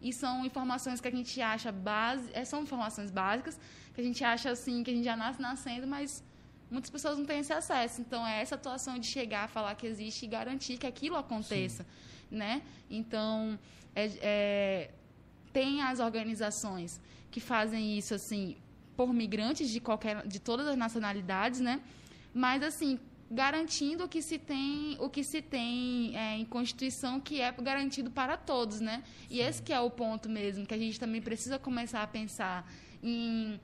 E são informações que a gente acha base, é, são informações básicas que a gente acha assim que a gente já nasce nascendo, mas muitas pessoas não têm esse acesso. Então é essa atuação de chegar, falar que existe e garantir que aquilo aconteça, Sim. né? Então é, é, tem as organizações que fazem isso assim por migrantes de qualquer, de todas as nacionalidades, né? Mas assim garantindo o que se tem, o que se tem é, em Constituição que é garantido para todos, né? E esse que é o ponto mesmo que a gente também precisa começar a pensar em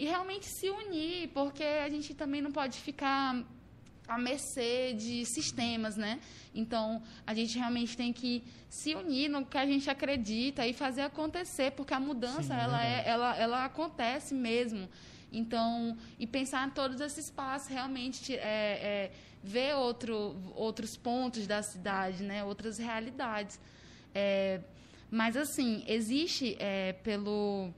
e realmente se unir, porque a gente também não pode ficar à mercê de sistemas, né? Então, a gente realmente tem que se unir no que a gente acredita e fazer acontecer, porque a mudança, Sim, ela, é, ela, ela acontece mesmo. Então, e pensar em todos esses passos, realmente é, é, ver outro, outros pontos da cidade, né? outras realidades. É, mas, assim, existe é, pelo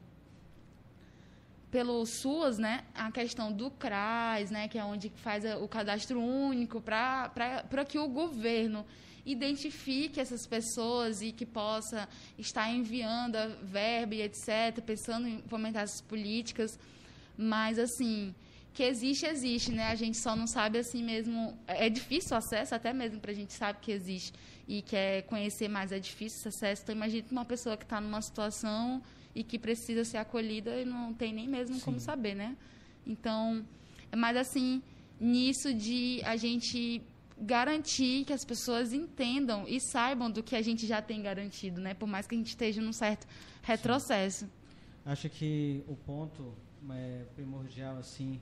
pelo SUAS, né, a questão do CRAS, né, que é onde faz o cadastro único para que o governo identifique essas pessoas e que possa estar enviando a verba e etc, pensando em fomentar essas políticas. Mas, assim, que existe, existe, né? A gente só não sabe assim mesmo. É difícil o acesso, até mesmo para a gente sabe que existe e quer conhecer mais, é difícil esse acesso. Então, imagine uma pessoa que está numa situação e que precisa ser acolhida e não tem nem mesmo Sim. como saber, né? Então, é mais assim, nisso de a gente garantir que as pessoas entendam e saibam do que a gente já tem garantido, né? Por mais que a gente esteja num certo retrocesso. Sim.
Acho que o ponto é, primordial assim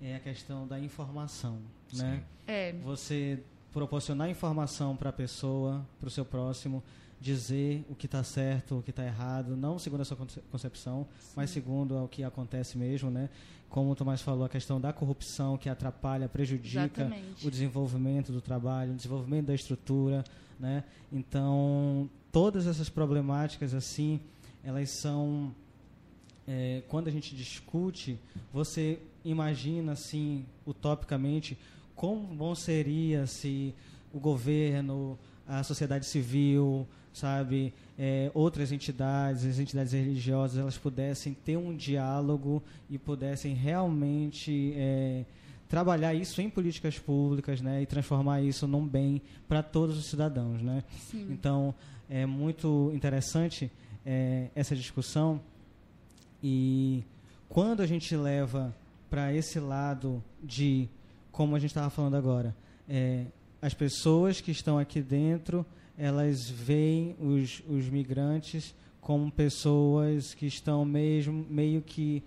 é a questão da informação, Sim. né?
É.
Você proporcionar informação para a pessoa, para o seu próximo, dizer o que está certo, o que está errado, não segundo a sua concepção, Sim. mas segundo o que acontece mesmo, né? Como o Tomás falou, a questão da corrupção que atrapalha, prejudica Exatamente. o desenvolvimento do trabalho, o desenvolvimento da estrutura, né? Então, todas essas problemáticas assim, elas são é, quando a gente discute, você imagina assim, utopicamente, como bom seria se o governo, a sociedade civil, sabe, é, outras entidades, as entidades religiosas, elas pudessem ter um diálogo e pudessem realmente é, trabalhar isso em políticas públicas, né, e transformar isso num bem para todos os cidadãos, né.
Sim.
Então é muito interessante é, essa discussão e quando a gente leva para esse lado de, como a gente estava falando agora, é, as pessoas que estão aqui dentro, elas veem os, os migrantes como pessoas que estão mesmo meio que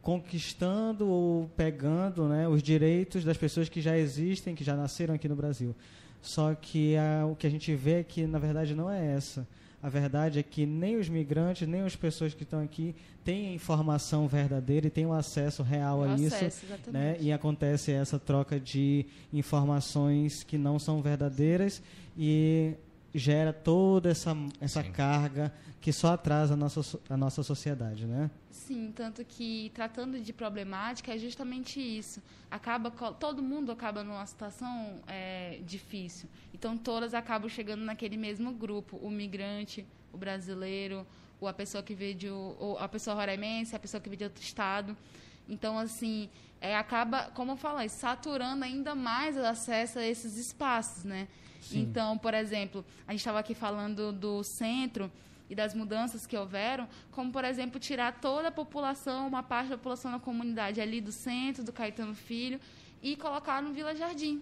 conquistando ou pegando né, os direitos das pessoas que já existem, que já nasceram aqui no Brasil. Só que a, o que a gente vê é que, na verdade, não é essa. A verdade é que nem os migrantes, nem as pessoas que estão aqui têm a informação verdadeira e têm o acesso real a acesso, isso. Né? E acontece essa troca de informações que não são verdadeiras e gera toda essa, essa carga que só atrasa a nossa, a nossa sociedade, né?
Sim, tanto que tratando de problemática é justamente isso. Acaba todo mundo acaba numa situação é, difícil. Então todas acabam chegando naquele mesmo grupo: o migrante, o brasileiro, ou a pessoa que veio de, ou a pessoa roraimense, a pessoa que veio de outro estado. Então assim é, acaba, como eu falei, saturando ainda mais o acesso a esses espaços, né? Sim. Então, por exemplo, a gente estava aqui falando do centro e das mudanças que houveram, como, por exemplo, tirar toda a população, uma parte da população da comunidade ali do centro, do Caetano Filho, e colocar no Vila Jardim.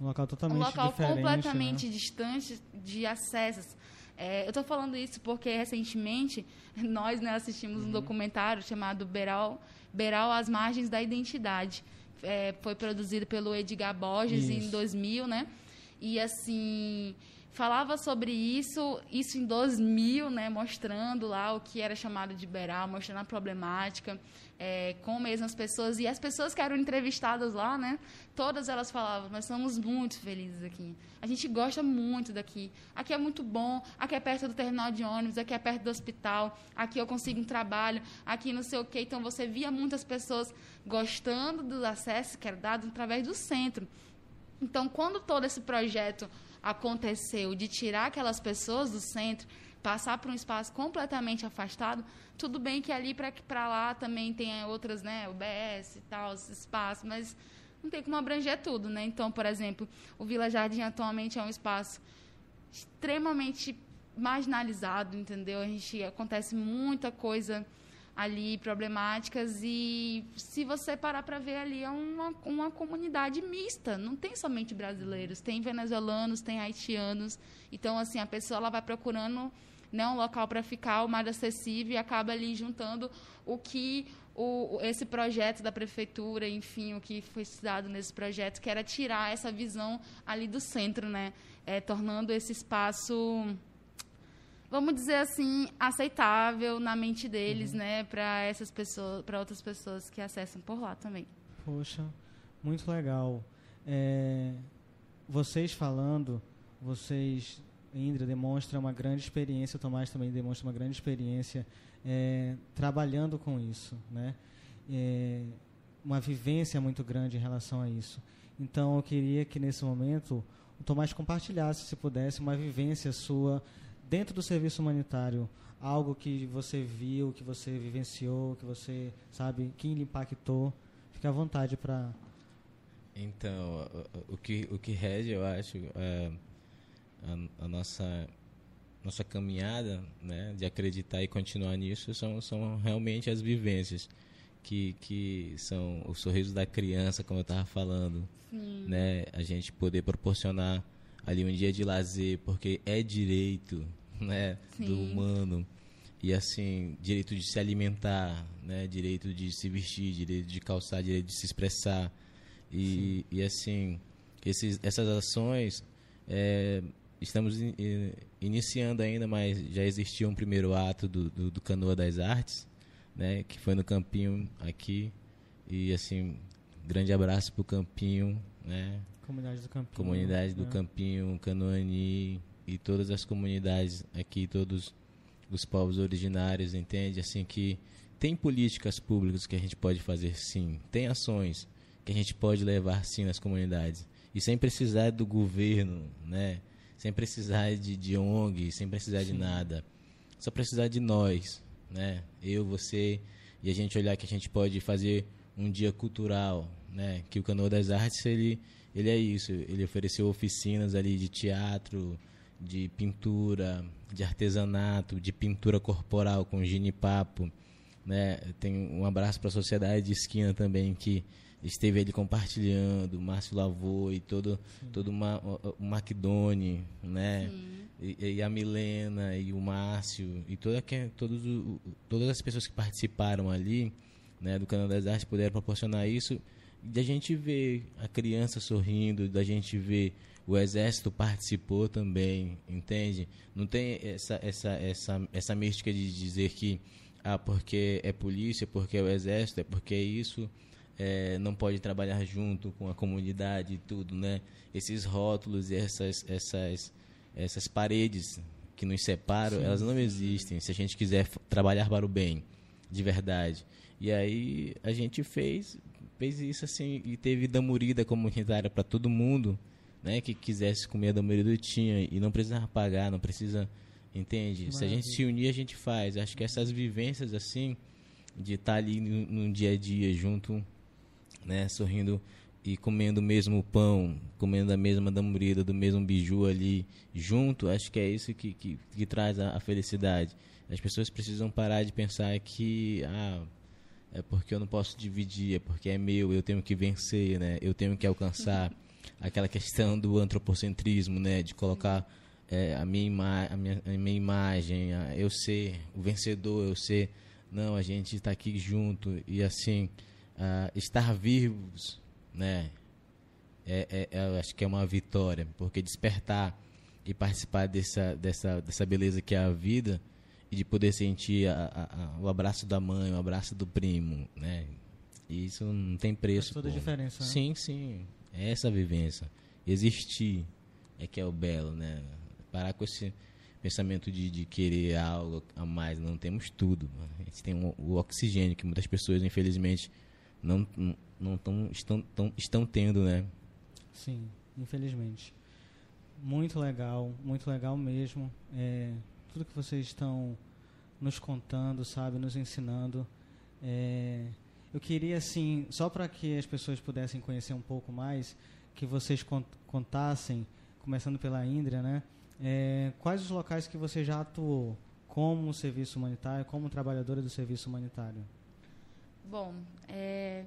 Um local totalmente
Um local completamente
né?
distante de acessos. É, eu estou falando isso porque, recentemente, [LAUGHS] nós né, assistimos uhum. um documentário chamado Beral, Beral às Margens da Identidade. É, foi produzido pelo Edgar Borges isso. em 2000, né? E assim, falava sobre isso, isso em 2000, né, mostrando lá o que era chamado de Beral, mostrando a problemática, é, com mesmo as pessoas. E as pessoas que eram entrevistadas lá, né, todas elas falavam: Nós somos muito felizes aqui. A gente gosta muito daqui. Aqui é muito bom, aqui é perto do terminal de ônibus, aqui é perto do hospital, aqui eu consigo um trabalho, aqui não sei o quê. Então você via muitas pessoas gostando do acesso que era dado através do centro. Então, quando todo esse projeto aconteceu de tirar aquelas pessoas do centro, passar para um espaço completamente afastado, tudo bem que ali para lá também tem outras, né, UBS e tal, espaços, mas não tem como abranger tudo, né? Então, por exemplo, o Vila Jardim atualmente é um espaço extremamente marginalizado, entendeu? A gente acontece muita coisa ali problemáticas e se você parar para ver ali é uma, uma comunidade mista, não tem somente brasileiros, tem venezuelanos, tem haitianos, então assim a pessoa ela vai procurando né, um local para ficar o mais acessível e acaba ali juntando o que o, esse projeto da prefeitura, enfim, o que foi estudado nesse projeto, que era tirar essa visão ali do centro, né, é, tornando esse espaço vamos dizer assim, aceitável na mente deles, uhum. né, para essas pessoas, para outras pessoas que acessam por lá também.
Poxa, muito legal. É, vocês falando, vocês, Indra demonstra uma grande experiência, o Tomás também demonstra uma grande experiência é, trabalhando com isso, né? É, uma vivência muito grande em relação a isso. Então, eu queria que nesse momento o Tomás compartilhasse, se pudesse, uma vivência sua dentro do serviço humanitário, algo que você viu, que você vivenciou, que você sabe, que lhe impactou, fique à vontade para.
Então, o, o, que o que rege, eu acho, é a, a, nossa nossa caminhada, né, de acreditar e continuar nisso são são realmente as vivências que que são o sorriso da criança, como eu estava falando, Sim. né, a gente poder proporcionar ali um dia de lazer, porque é direito, né, Sim. do humano. E assim, direito de se alimentar, né, direito de se vestir, direito de calçar, direito de se expressar. E, e assim, esses, essas ações é, estamos in, iniciando ainda, mas já existiu um primeiro ato do, do, do Canoa das Artes, né, que foi no Campinho aqui. E assim, grande abraço pro Campinho, né?
Comunidade do Campinho.
Comunidade do né? Campinho, Canoani e todas as comunidades aqui, todos os povos originários, entende? Assim que tem políticas públicas que a gente pode fazer sim, tem ações que a gente pode levar sim nas comunidades e sem precisar do governo, né? Sem precisar de, de ONG, sem precisar sim. de nada, só precisar de nós, né? Eu, você e a gente olhar que a gente pode fazer um dia cultural, né? Que o Canoa das Artes ele ele é isso. Ele ofereceu oficinas ali de teatro, de pintura, de artesanato, de pintura corporal com ginipapo. Né? Tem um abraço para a Sociedade de Esquina também, que esteve ali compartilhando, Márcio Lavô e todo, todo uma, o Macdone, né? E, e, a Milena e o Márcio e toda, todos, todas as pessoas que participaram ali né, do Canal das Artes puderam proporcionar isso da gente ver a criança sorrindo, da gente ver o exército participou também, entende? Não tem essa essa essa essa mística de dizer que ah, porque é polícia, porque é o exército, é porque é isso, é, não pode trabalhar junto com a comunidade e tudo, né? Esses rótulos e essas essas essas paredes que nos separam, Sim. elas não existem. Se a gente quiser trabalhar para o bem, de verdade. E aí a gente fez fez isso assim e teve damurida comunitária para todo mundo, né, que quisesse comer a damurida tinha e não precisava pagar, não precisa, entende? Se a gente se unir a gente faz. Acho que essas vivências assim de estar tá ali no, no, dia a dia junto, né, sorrindo e comendo o mesmo pão, comendo a mesma damurida, do mesmo biju ali junto, acho que é isso que, que, que traz a, a felicidade. As pessoas precisam parar de pensar que ah, é porque eu não posso dividir, é porque é meu, eu tenho que vencer, né? Eu tenho que alcançar aquela questão do antropocentrismo, né? De colocar é, a, minha a, minha, a minha imagem, a, eu ser o vencedor, eu ser... Não, a gente está aqui junto e assim, estar vivos, né? É, é, é, eu acho que é uma vitória, porque despertar e participar dessa, dessa, dessa beleza que é a vida e de poder sentir a, a, o abraço da mãe, o abraço do primo, né? E isso não tem preço.
Faz toda a diferença. Né?
Sim, sim. É essa vivência. Existir é que é o belo, né? Parar com esse pensamento de, de querer algo a mais. Não temos tudo. A gente tem o, o oxigênio que muitas pessoas, infelizmente, não, não tão, estão, tão, estão tendo, né?
Sim. infelizmente. Muito legal, muito legal mesmo. É, tudo que vocês estão nos contando, sabe, nos ensinando. É, eu queria, assim, só para que as pessoas pudessem conhecer um pouco mais, que vocês contassem, começando pela Índria, né? É, quais os locais que você já atuou como serviço humanitário, como trabalhadora do serviço humanitário?
Bom, é,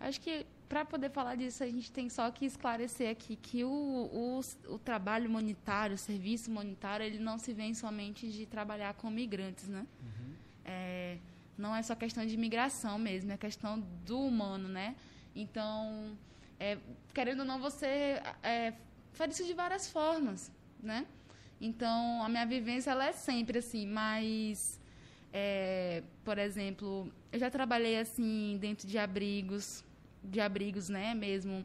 acho que para poder falar disso, a gente tem só que esclarecer aqui que o, o, o, trabalho humanitário, o serviço humanitário, ele não se vem somente de trabalhar com migrantes, né? Uhum. É, não é só questão de migração mesmo, é questão do humano, né? Então, é, querendo ou não, você é, faz isso de várias formas, né? Então, a minha vivência, ela é sempre assim, mas... É, por exemplo, eu já trabalhei assim dentro de abrigos, de abrigos, né, mesmo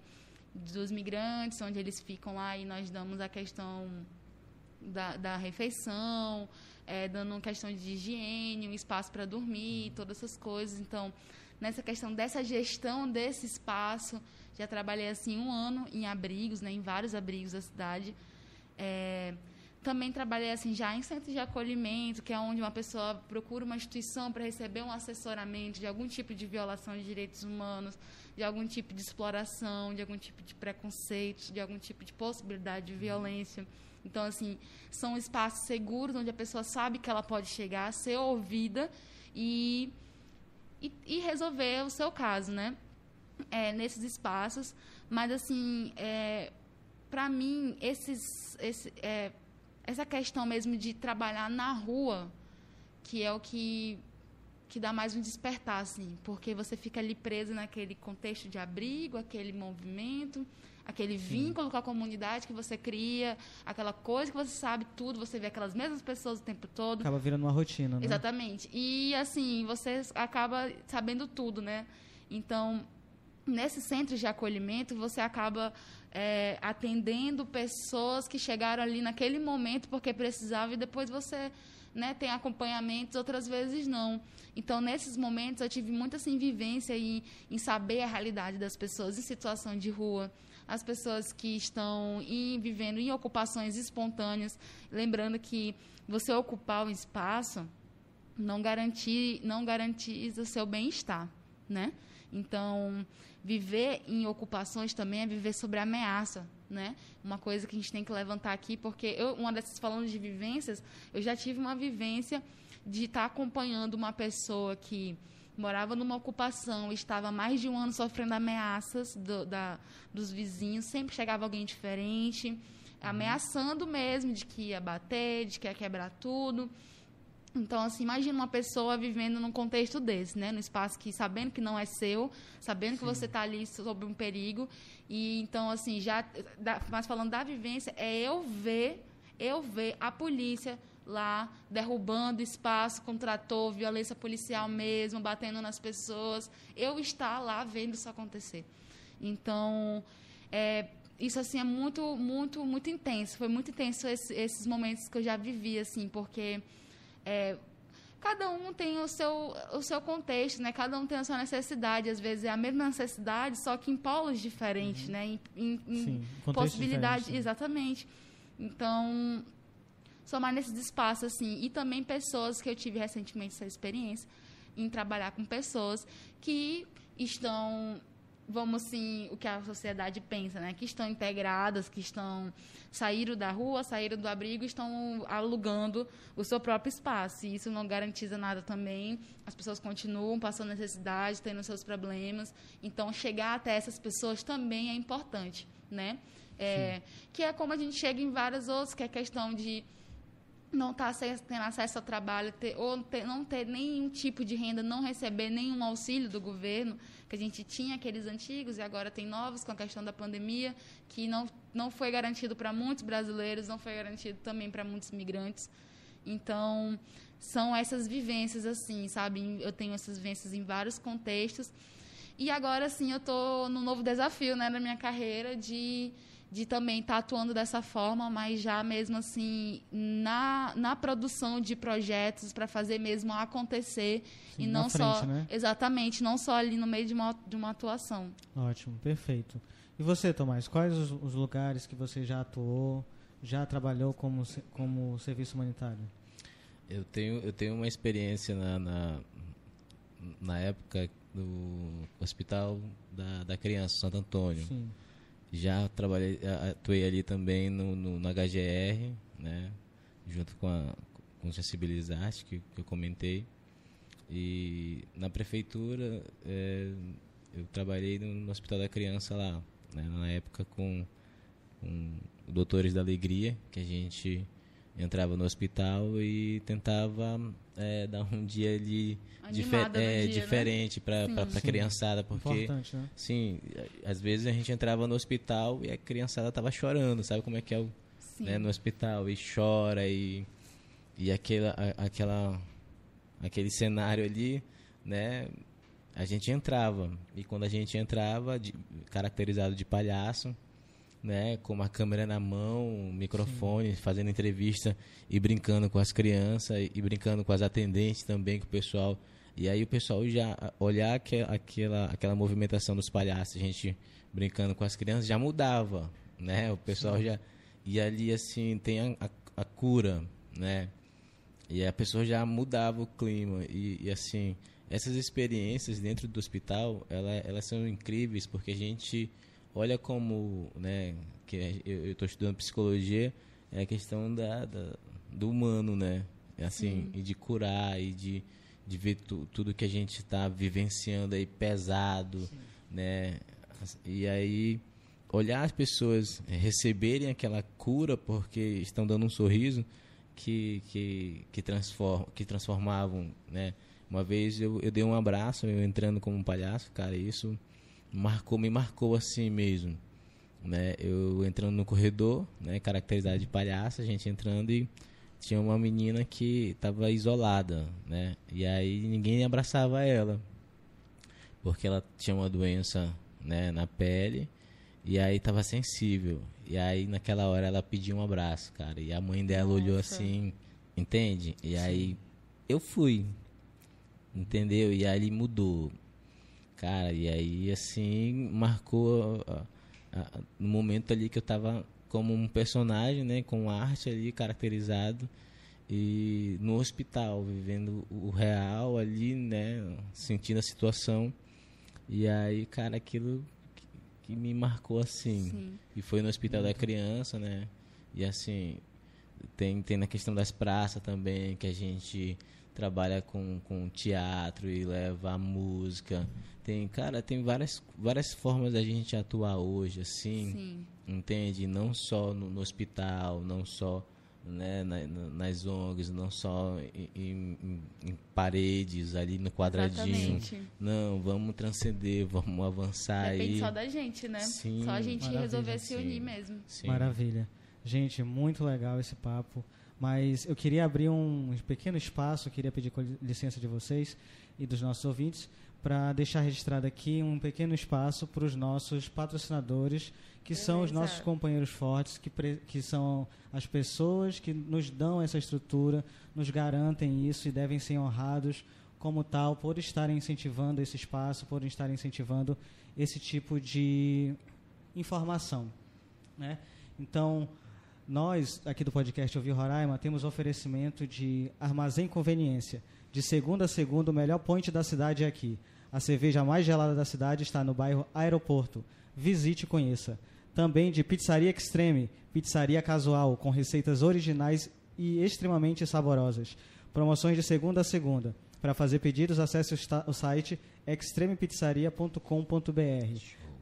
dos migrantes, onde eles ficam lá e nós damos a questão da, da refeição, é, dando questão de higiene, um espaço para dormir, todas essas coisas. Então, nessa questão dessa gestão desse espaço, já trabalhei assim um ano em abrigos, né, em vários abrigos da cidade. É, também trabalhei assim já em centros de acolhimento, que é onde uma pessoa procura uma instituição para receber um assessoramento de algum tipo de violação de direitos humanos, de algum tipo de exploração, de algum tipo de preconceito, de algum tipo de possibilidade de violência. Então, assim, são espaços seguros onde a pessoa sabe que ela pode chegar, ser ouvida e, e, e resolver o seu caso, né? É, nesses espaços. Mas, assim, é, para mim, esses, esse, é, essa questão mesmo de trabalhar na rua, que é o que que dá mais um despertar, assim, porque você fica ali preso naquele contexto de abrigo, aquele movimento, aquele Sim. vínculo com a comunidade que você cria, aquela coisa que você sabe tudo, você vê aquelas mesmas pessoas o tempo todo.
Acaba virando uma rotina, né?
Exatamente. E, assim, você acaba sabendo tudo, né? Então, nesses centros de acolhimento, você acaba é, atendendo pessoas que chegaram ali naquele momento porque precisavam e depois você né, tem acompanhamentos, outras vezes não. Então, nesses momentos, eu tive muita assim, vivência em, em saber a realidade das pessoas em situação de rua, as pessoas que estão em, vivendo em ocupações espontâneas. Lembrando que você ocupar o espaço não, garantir, não garantiza o seu bem-estar. Né? Então, viver em ocupações também é viver sobre ameaça, né? Uma coisa que a gente tem que levantar aqui, porque eu, uma dessas falando de vivências, eu já tive uma vivência de estar acompanhando uma pessoa que morava numa ocupação, estava mais de um ano sofrendo ameaças do, da, dos vizinhos, sempre chegava alguém diferente, uhum. ameaçando mesmo de que ia bater, de que ia quebrar tudo. Então, assim, imagina uma pessoa vivendo num contexto desse, né? No espaço que, sabendo que não é seu, sabendo Sim. que você está ali sob um perigo. E, então, assim, já... Mas falando da vivência, é eu ver, eu ver a polícia lá derrubando espaço com trator, violência policial mesmo, batendo nas pessoas. Eu estar lá vendo isso acontecer. Então, é, isso assim é muito, muito, muito intenso. Foi muito intenso esse, esses momentos que eu já vivi, assim, porque é, cada um tem o seu, o seu contexto, né? Cada um tem a sua necessidade. Às vezes é a mesma necessidade, só que em polos diferentes, uhum. né? Em, em, em possibilidades, exatamente. Então, somar nesses espaços, assim. E também pessoas que eu tive recentemente essa experiência em trabalhar com pessoas que estão vamos sim, o que a sociedade pensa, né? Que estão integradas, que estão saíram da rua, saíram do abrigo, estão alugando o seu próprio espaço. E isso não garantiza nada também. As pessoas continuam passando necessidade, tendo seus problemas. Então, chegar até essas pessoas também é importante, né? É, que é como a gente chega em várias outras, que é questão de não tá tendo acesso ao trabalho, ter, ou ter, não ter nenhum tipo de renda, não receber nenhum auxílio do governo, que a gente tinha aqueles antigos e agora tem novos com a questão da pandemia, que não, não foi garantido para muitos brasileiros, não foi garantido também para muitos imigrantes. Então, são essas vivências assim, sabe? Eu tenho essas vivências em vários contextos. E agora, sim, eu estou no novo desafio né, na minha carreira de de também estar tá atuando dessa forma, mas já mesmo assim na, na produção de projetos para fazer mesmo acontecer Sim, e não frente, só né? exatamente não só ali no meio de uma, de uma atuação.
Ótimo, perfeito. E você, Tomás, quais os, os lugares que você já atuou, já trabalhou como como serviço humanitário?
Eu tenho eu tenho uma experiência na, na, na época do Hospital da, da Criança Santo Antônio. Sim já trabalhei, atuei ali também no, no, no HGR, né? Junto com a com Sensibilizarte, que, que eu comentei. E na prefeitura, é, eu trabalhei no, no, Hospital da Criança lá, né? na época com, com Doutores da Alegria, que a gente entrava no hospital e tentava é, dar um dia ali difer é, dia, né? diferente né? para a criançada, porque né? sim, às vezes a gente entrava no hospital e a criançada tava chorando, sabe como é que é o, né, no hospital e chora e e aquela aquela aquele cenário ali, né? A gente entrava e quando a gente entrava, de, caracterizado de palhaço, né, com uma câmera na mão, um microfone, Sim. fazendo entrevista e brincando com as crianças e, e brincando com as atendentes também, com o pessoal. E aí o pessoal já olhar que, aquela, aquela movimentação dos palhaços, a gente brincando com as crianças, já mudava, né? O pessoal Sim. já... E ali, assim, tem a, a, a, cura, né? E a pessoa já mudava o clima. E, e, assim, essas experiências dentro do hospital, ela, elas são incríveis porque a gente olha como, né, que eu estou estudando psicologia, é a questão da, da do humano, né? Assim, e de curar e de, de ver tu, tudo que a gente está vivenciando aí pesado, Sim. né? E aí olhar as pessoas receberem aquela cura porque estão dando um sorriso que que que transform, que transformavam, né? Uma vez eu, eu dei um abraço, eu entrando como um palhaço, cara, isso marcou, me marcou assim mesmo. Né? Eu entrando no corredor, né, caracterizado de palhaço, a gente entrando e tinha uma menina que estava isolada, né? E aí ninguém abraçava ela, porque ela tinha uma doença, né, na pele e aí estava sensível. E aí naquela hora ela pediu um abraço, cara. E a mãe dela Nossa. olhou assim, entende? E Sim. aí eu fui, entendeu? E aí mudou. Cara, e aí assim marcou no momento ali que eu tava como um personagem, né, com arte ali caracterizado e no hospital, vivendo o real ali, né, sentindo a situação. E aí, cara, aquilo que, me marcou assim. Sim. E foi no Hospital da Criança, né? E assim, tem, tem na questão das praças também, que a gente trabalha com, com teatro e leva a música. Tem, cara, tem várias, várias formas da gente atuar hoje, assim. Sim. Entende? Não só no, no hospital, não só né, na, nas ONGs, não só em, em, em, paredes, ali no quadradinho. Exatamente. Não, vamos transcender, vamos avançar
Depende
aí.
só da gente, né? Sim. Só a gente resolver se unir mesmo.
Sim. Maravilha. Gente, muito legal esse papo. Mas eu queria abrir um pequeno espaço, queria pedir licença de vocês e dos nossos ouvintes para deixar registrado aqui um pequeno espaço para os nossos patrocinadores, que Beleza. são os nossos companheiros fortes, que, que são as pessoas que nos dão essa estrutura, nos garantem isso e devem ser honrados como tal por estarem incentivando esse espaço, por estarem incentivando esse tipo de informação. Né? Então, nós, aqui do podcast Ouvir Roraima, temos oferecimento de armazém conveniência. De segunda a segunda, o melhor ponte da cidade é aqui. A cerveja mais gelada da cidade está no bairro Aeroporto. Visite e conheça. Também de Pizzaria Extreme, pizzaria casual, com receitas originais e extremamente saborosas. Promoções de segunda a segunda. Para fazer pedidos, acesse o, site extremepizzaria.com.br.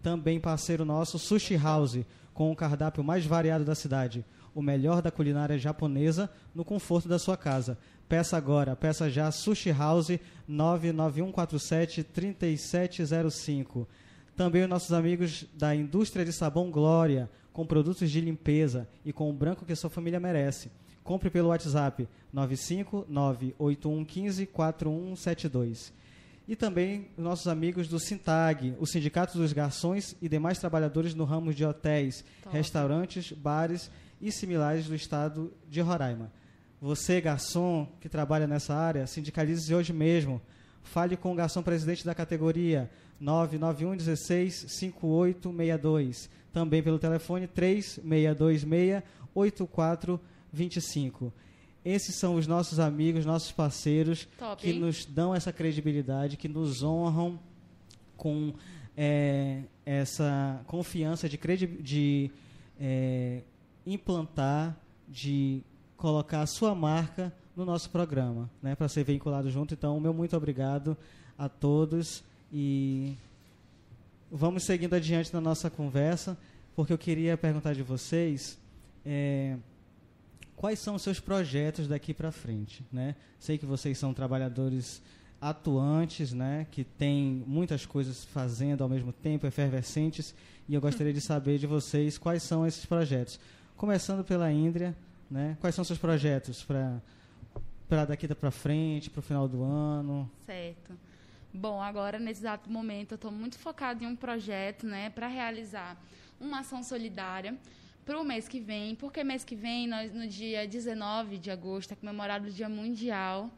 Também parceiro nosso, Sushi House com o cardápio mais variado da cidade. O melhor da culinária japonesa no conforto da sua casa. Peça agora, peça já Sushi House 99147 3705. Também os nossos amigos da indústria de sabão Glória, com produtos de limpeza e com o branco que sua família merece. Compre pelo WhatsApp 95981154172. e também nossos amigos do Sintag, o Sindicato dos Garçons e demais trabalhadores no ramo de hotéis,
Top.
restaurantes, bares e similares do estado de Roraima. Você, garçom, que trabalha nessa área, sindicalize-se hoje mesmo. Fale com o garçom presidente da categoria 991 16 5862. Também pelo telefone 3626 8425. Esses são os nossos amigos, nossos parceiros
Top,
que
hein?
nos dão essa credibilidade, que nos honram com é, essa confiança de, credi de é, implantar, de colocar a sua marca no nosso programa, né, para ser veiculado junto. Então, meu muito obrigado a todos e vamos seguindo adiante na nossa conversa, porque eu queria perguntar de vocês é, quais são os seus projetos daqui para frente, né? Sei que vocês são trabalhadores atuantes, né, que têm muitas coisas fazendo ao mesmo tempo, efervescentes, e eu gostaria de saber de vocês quais são esses projetos. Começando pela Índria, né? Quais são seus projetos para daqui para frente, para o final do ano?
Certo. Bom, agora nesse exato momento eu estou muito focada em um projeto, né, para realizar uma ação solidária para o mês que vem, porque mês que vem, nós, no dia 19 de agosto, é comemorado o Dia Mundial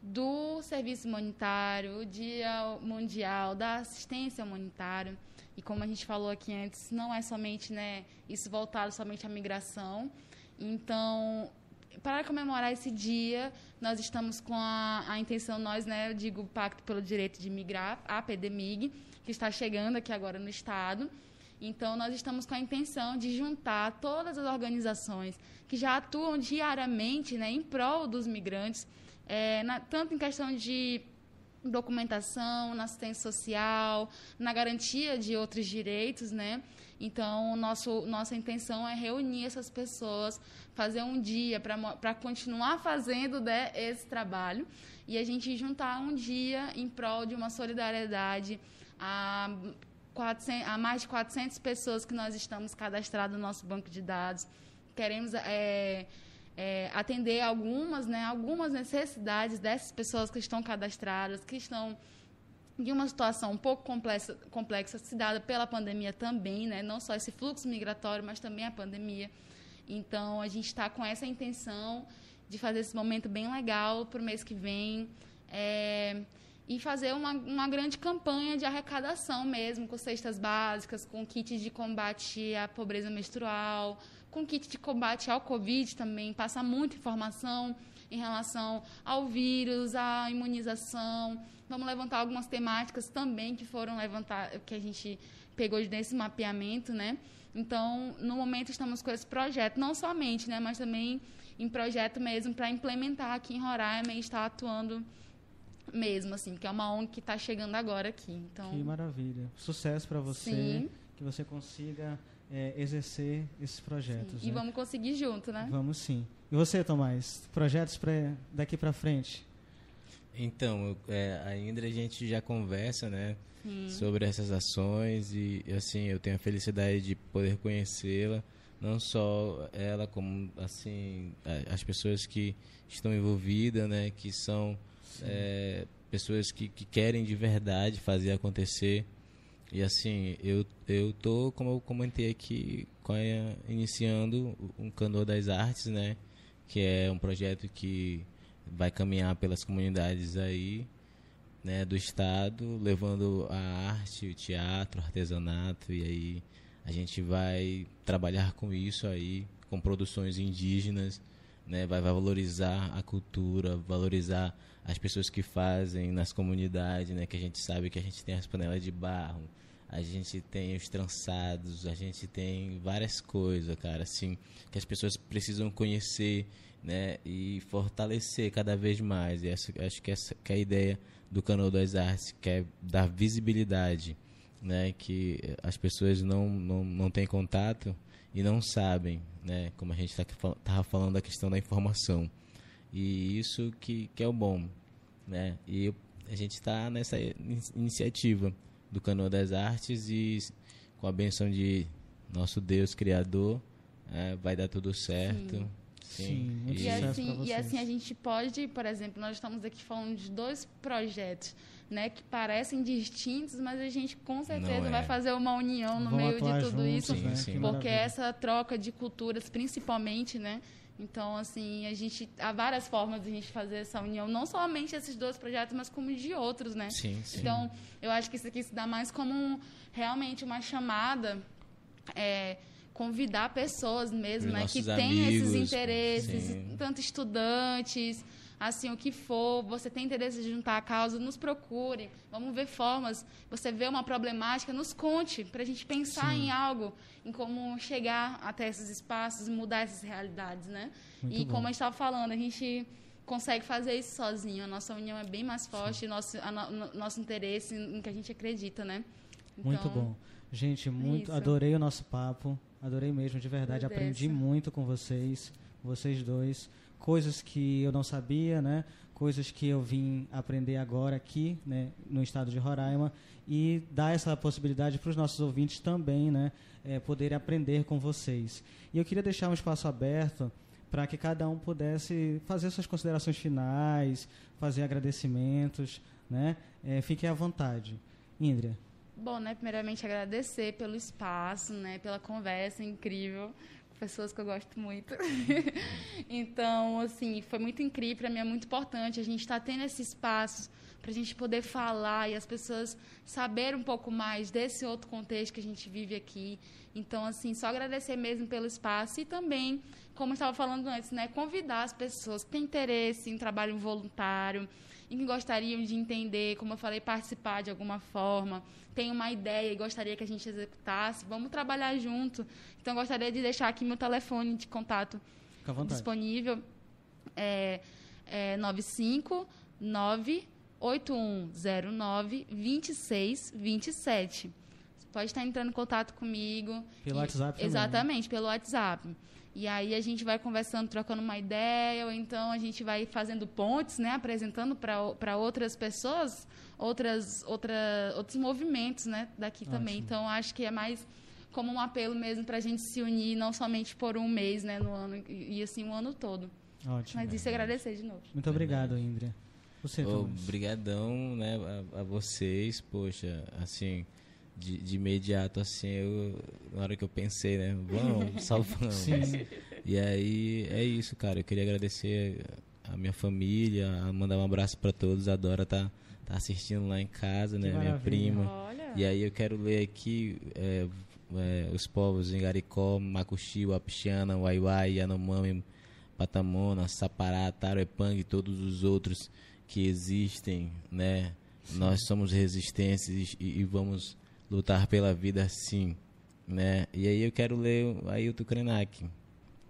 do Serviço Humanitário, o Dia Mundial da Assistência Humanitária. E como a gente falou aqui antes, não é somente né, isso voltado somente à migração. Então, para comemorar esse dia, nós estamos com a, a intenção, nós, né, eu digo Pacto pelo Direito de Migrar, a PDMIG, que está chegando aqui agora no Estado. Então, nós estamos com a intenção de juntar todas as organizações que já atuam diariamente né, em prol dos migrantes, é, na, tanto em questão de documentação, na assistência social, na garantia de outros direitos, né? Então, nosso, nossa intenção é reunir essas pessoas, fazer um dia para continuar fazendo né, esse trabalho e a gente juntar um dia em prol de uma solidariedade a, 400, a mais de 400 pessoas que nós estamos cadastrados no nosso banco de dados. Queremos é, é, atender algumas, né, algumas necessidades dessas pessoas que estão cadastradas, que estão de uma situação um pouco complexa, complexa dada pela pandemia também, né? não só esse fluxo migratório, mas também a pandemia. Então, a gente está com essa intenção de fazer esse momento bem legal para o mês que vem é, e fazer uma, uma grande campanha de arrecadação mesmo, com cestas básicas, com kits de combate à pobreza menstrual, com kit de combate ao Covid também, passar muita informação em relação ao vírus, à imunização. Vamos levantar algumas temáticas também que foram levantadas, que a gente pegou desse mapeamento, né? Então, no momento estamos com esse projeto, não somente, né, mas também em projeto mesmo para implementar aqui em Roraima e estar atuando mesmo, assim, que é uma ONG que está chegando agora aqui. Então,
Que maravilha. Sucesso para você,
Sim.
que você consiga é, exercer esses projetos.
e
né?
vamos conseguir junto, né?
Vamos sim. E você, Tomás? Projetos pra, daqui para frente?
Então, eu, é, ainda a gente já conversa, né,
Sim.
sobre essas ações e assim eu tenho a felicidade de poder conhecê-la, não só ela como assim as pessoas que estão envolvidas, né, que são é, pessoas que, que querem de verdade fazer acontecer. E assim, eu eu tô como eu comentei aqui, iniciando um Candor das Artes, né, que é um projeto que vai caminhar pelas comunidades aí, né, do estado, levando a arte, o teatro, o artesanato e aí a gente vai trabalhar com isso aí, com produções indígenas, né, vai valorizar a cultura, valorizar as pessoas que fazem nas comunidades, né, que a gente sabe que a gente tem as panelas de barro, a gente tem os trançados, a gente tem várias coisas, cara, assim, que as pessoas precisam conhecer, né, e fortalecer cada vez mais. E essa, acho que essa que é a ideia do Canal das Artes, que é dar visibilidade, né, que as pessoas não, não, não têm contato e não sabem, né, como a gente tá, falando da questão da informação. E isso que, que é o bom, né? E a gente está nessa in- iniciativa do Canoa das Artes e com a benção de nosso Deus Criador, é, vai dar tudo certo.
Sim, muito
E
sucesso pra
assim, e assim a gente pode, por exemplo, nós estamos aqui falando de dois projetos, né, que parecem distintos, mas a gente com certeza
é.
vai fazer uma união no
Vão
meio de tudo
juntos,
isso,
Sim,
né?
sim.
Que
porque essa troca de culturas, principalmente, né? Então, assim, a gente há várias formas de a gente fazer essa união, não somente esses dois projetos, mas como de outros, né?
Sim, sim.
Então, eu acho que isso aqui se dá mais como um- realmente uma chamada, é, convidar pessoas mesmo,
Os
né, que têm esses interesses,
sim.
tanto estudantes, assim, o que for, você tem interesse de juntar a causa, nos procure, vamos ver formas, você vê uma problemática, nos conte, para a gente pensar em algo, em como chegar até esses espaços, mudar essas realidades, né?
Muito
e
bom.
como a gente estava falando, a gente consegue fazer isso sozinho, a nossa união é bem mais forte, nosso, no- no- nosso interesse em que a gente acredita, né?
Muito
Então,
bom. Gente, muito
isso.
adorei o nosso papo. Adorei mesmo, de verdade.
Agradeço.
Aprendi muito com vocês, vocês dois. Coisas que eu não sabia, né? Coisas que eu vim aprender agora aqui, né? No estado de Roraima. E dar essa possibilidade para os nossos ouvintes também, né? É, poderem aprender com vocês. E eu queria deixar um espaço aberto para que cada um pudesse fazer suas considerações finais, fazer agradecimentos, né? É, fiquem à vontade. Índria.
Bom, né, primeiramente agradecer pelo espaço, né, pela conversa incrível, com pessoas que eu gosto muito. [LAUGHS] então, assim, foi muito incrível, para mim é muito importante a gente estar tendo esse espaço para a gente poder falar e as pessoas saberem um pouco mais desse outro contexto que a gente vive aqui. Então, assim, só agradecer mesmo pelo espaço e também, como eu estava falando antes, né, convidar as pessoas que têm interesse em trabalho voluntário, e que gostariam de entender, como eu falei, participar de alguma forma, tem uma ideia e gostaria que a gente executasse, vamos trabalhar junto. Então, eu gostaria de deixar aqui meu telefone de contato disponível, é, é 959 8109 2627. Você pode estar entrando em contato comigo.
Pelo
E-
WhatsApp também, né?
Exatamente, pelo WhatsApp. E aí a gente vai conversando, trocando uma ideia, ou então a gente vai fazendo pontes, né, apresentando para outras pessoas, outras, outra, outros movimentos, né, daqui também.
Ótimo.
Então acho que é mais como um apelo mesmo para a gente se unir, não somente por um mês, né, no ano e, e assim o ano todo.
Ótimo.
Mas isso agradecer de novo.
Muito obrigado, Índria. Você, Thomas.
Obrigadão, né, a, a vocês, poxa, assim, de, de imediato, assim, eu, na hora que eu pensei, né, vamos, [LAUGHS] salvamos.
Sim.
E aí, é isso, cara, eu queria agradecer a minha família, a mandar um abraço pra todos, a Dora tá, tá assistindo lá em casa,
Que
né, minha
maravilha.
prima.
Olha.
E aí eu quero ler aqui é, é, os povos em Garicó, Macuxi, Wapixiana, Waiwai, Yanomami, Patamona, Sapará, Taruepang e todos os outros que existem, né? Nós somos resistências e, e vamos lutar pela vida sim, né? E aí eu quero ler o Ailton Krenak.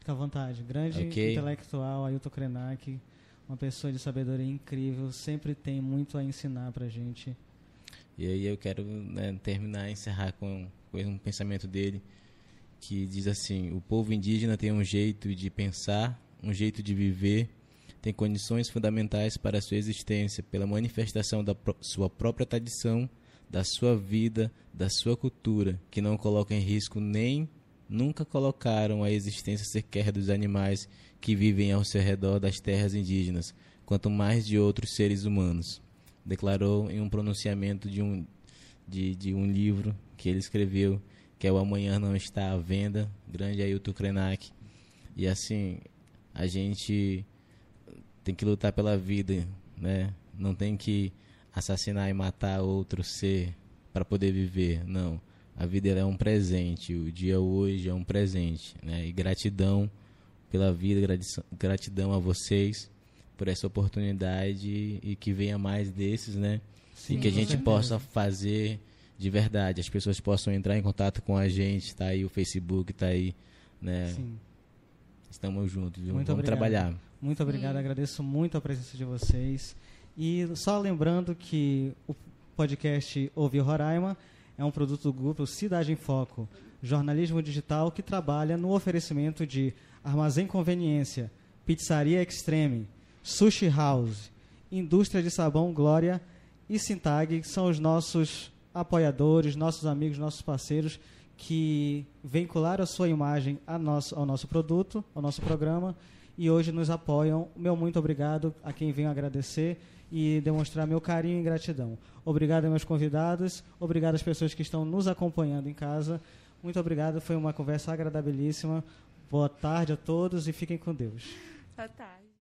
Fica à vontade. Grande
Ok.
intelectual, Ailton Krenak, uma pessoa de sabedoria incrível, sempre tem muito a ensinar pra gente.
E aí eu quero né, terminar, encerrar com, com um pensamento dele que diz assim: o povo indígena tem um jeito de pensar, um jeito de viver, tem condições fundamentais para a sua existência pela manifestação da sua própria tradição, da sua vida, da sua cultura, que não coloca em risco nem nunca colocaram a existência sequer dos animais que vivem ao seu redor das terras indígenas, quanto mais de outros seres humanos declarou em um pronunciamento de um, de, de um livro que ele escreveu, que é O Amanhã Não Está à Venda, grande Ailton Krenak. E assim, a gente tem que lutar pela vida, né? Não tem que assassinar e matar outro ser para poder viver, não. A vida ela é um presente, o dia hoje é um presente, né? E gratidão pela vida, grati- gratidão a vocês por essa oportunidade e que venha mais desses, né?
Sim,
e que a gente
certeza.
possa fazer de verdade, as pessoas possam entrar em contato com a gente, tá aí o Facebook, tá aí, né?
Sim.
Estamos juntos, viu?
Muito
vamos
obrigado.
trabalhar.
Muito obrigado, agradeço muito a presença de vocês. E só lembrando que o podcast Ouvir Roraima é um produto do grupo Cidade em Foco, jornalismo digital que trabalha no oferecimento de Armazém Conveniência, Pizzaria Extreme, Sushi House, Indústria de Sabão Glória e Sintag, são os nossos apoiadores, nossos amigos, nossos parceiros que vincularam a sua imagem a nosso, ao nosso produto, ao nosso programa e hoje nos apoiam. Meu muito obrigado a quem venho agradecer e demonstrar meu carinho e gratidão. Obrigado aos meus convidados, obrigado às pessoas que estão nos acompanhando em casa. Muito obrigado, foi uma conversa agradabilíssima. Boa tarde a todos e fiquem com Deus.
Boa tarde.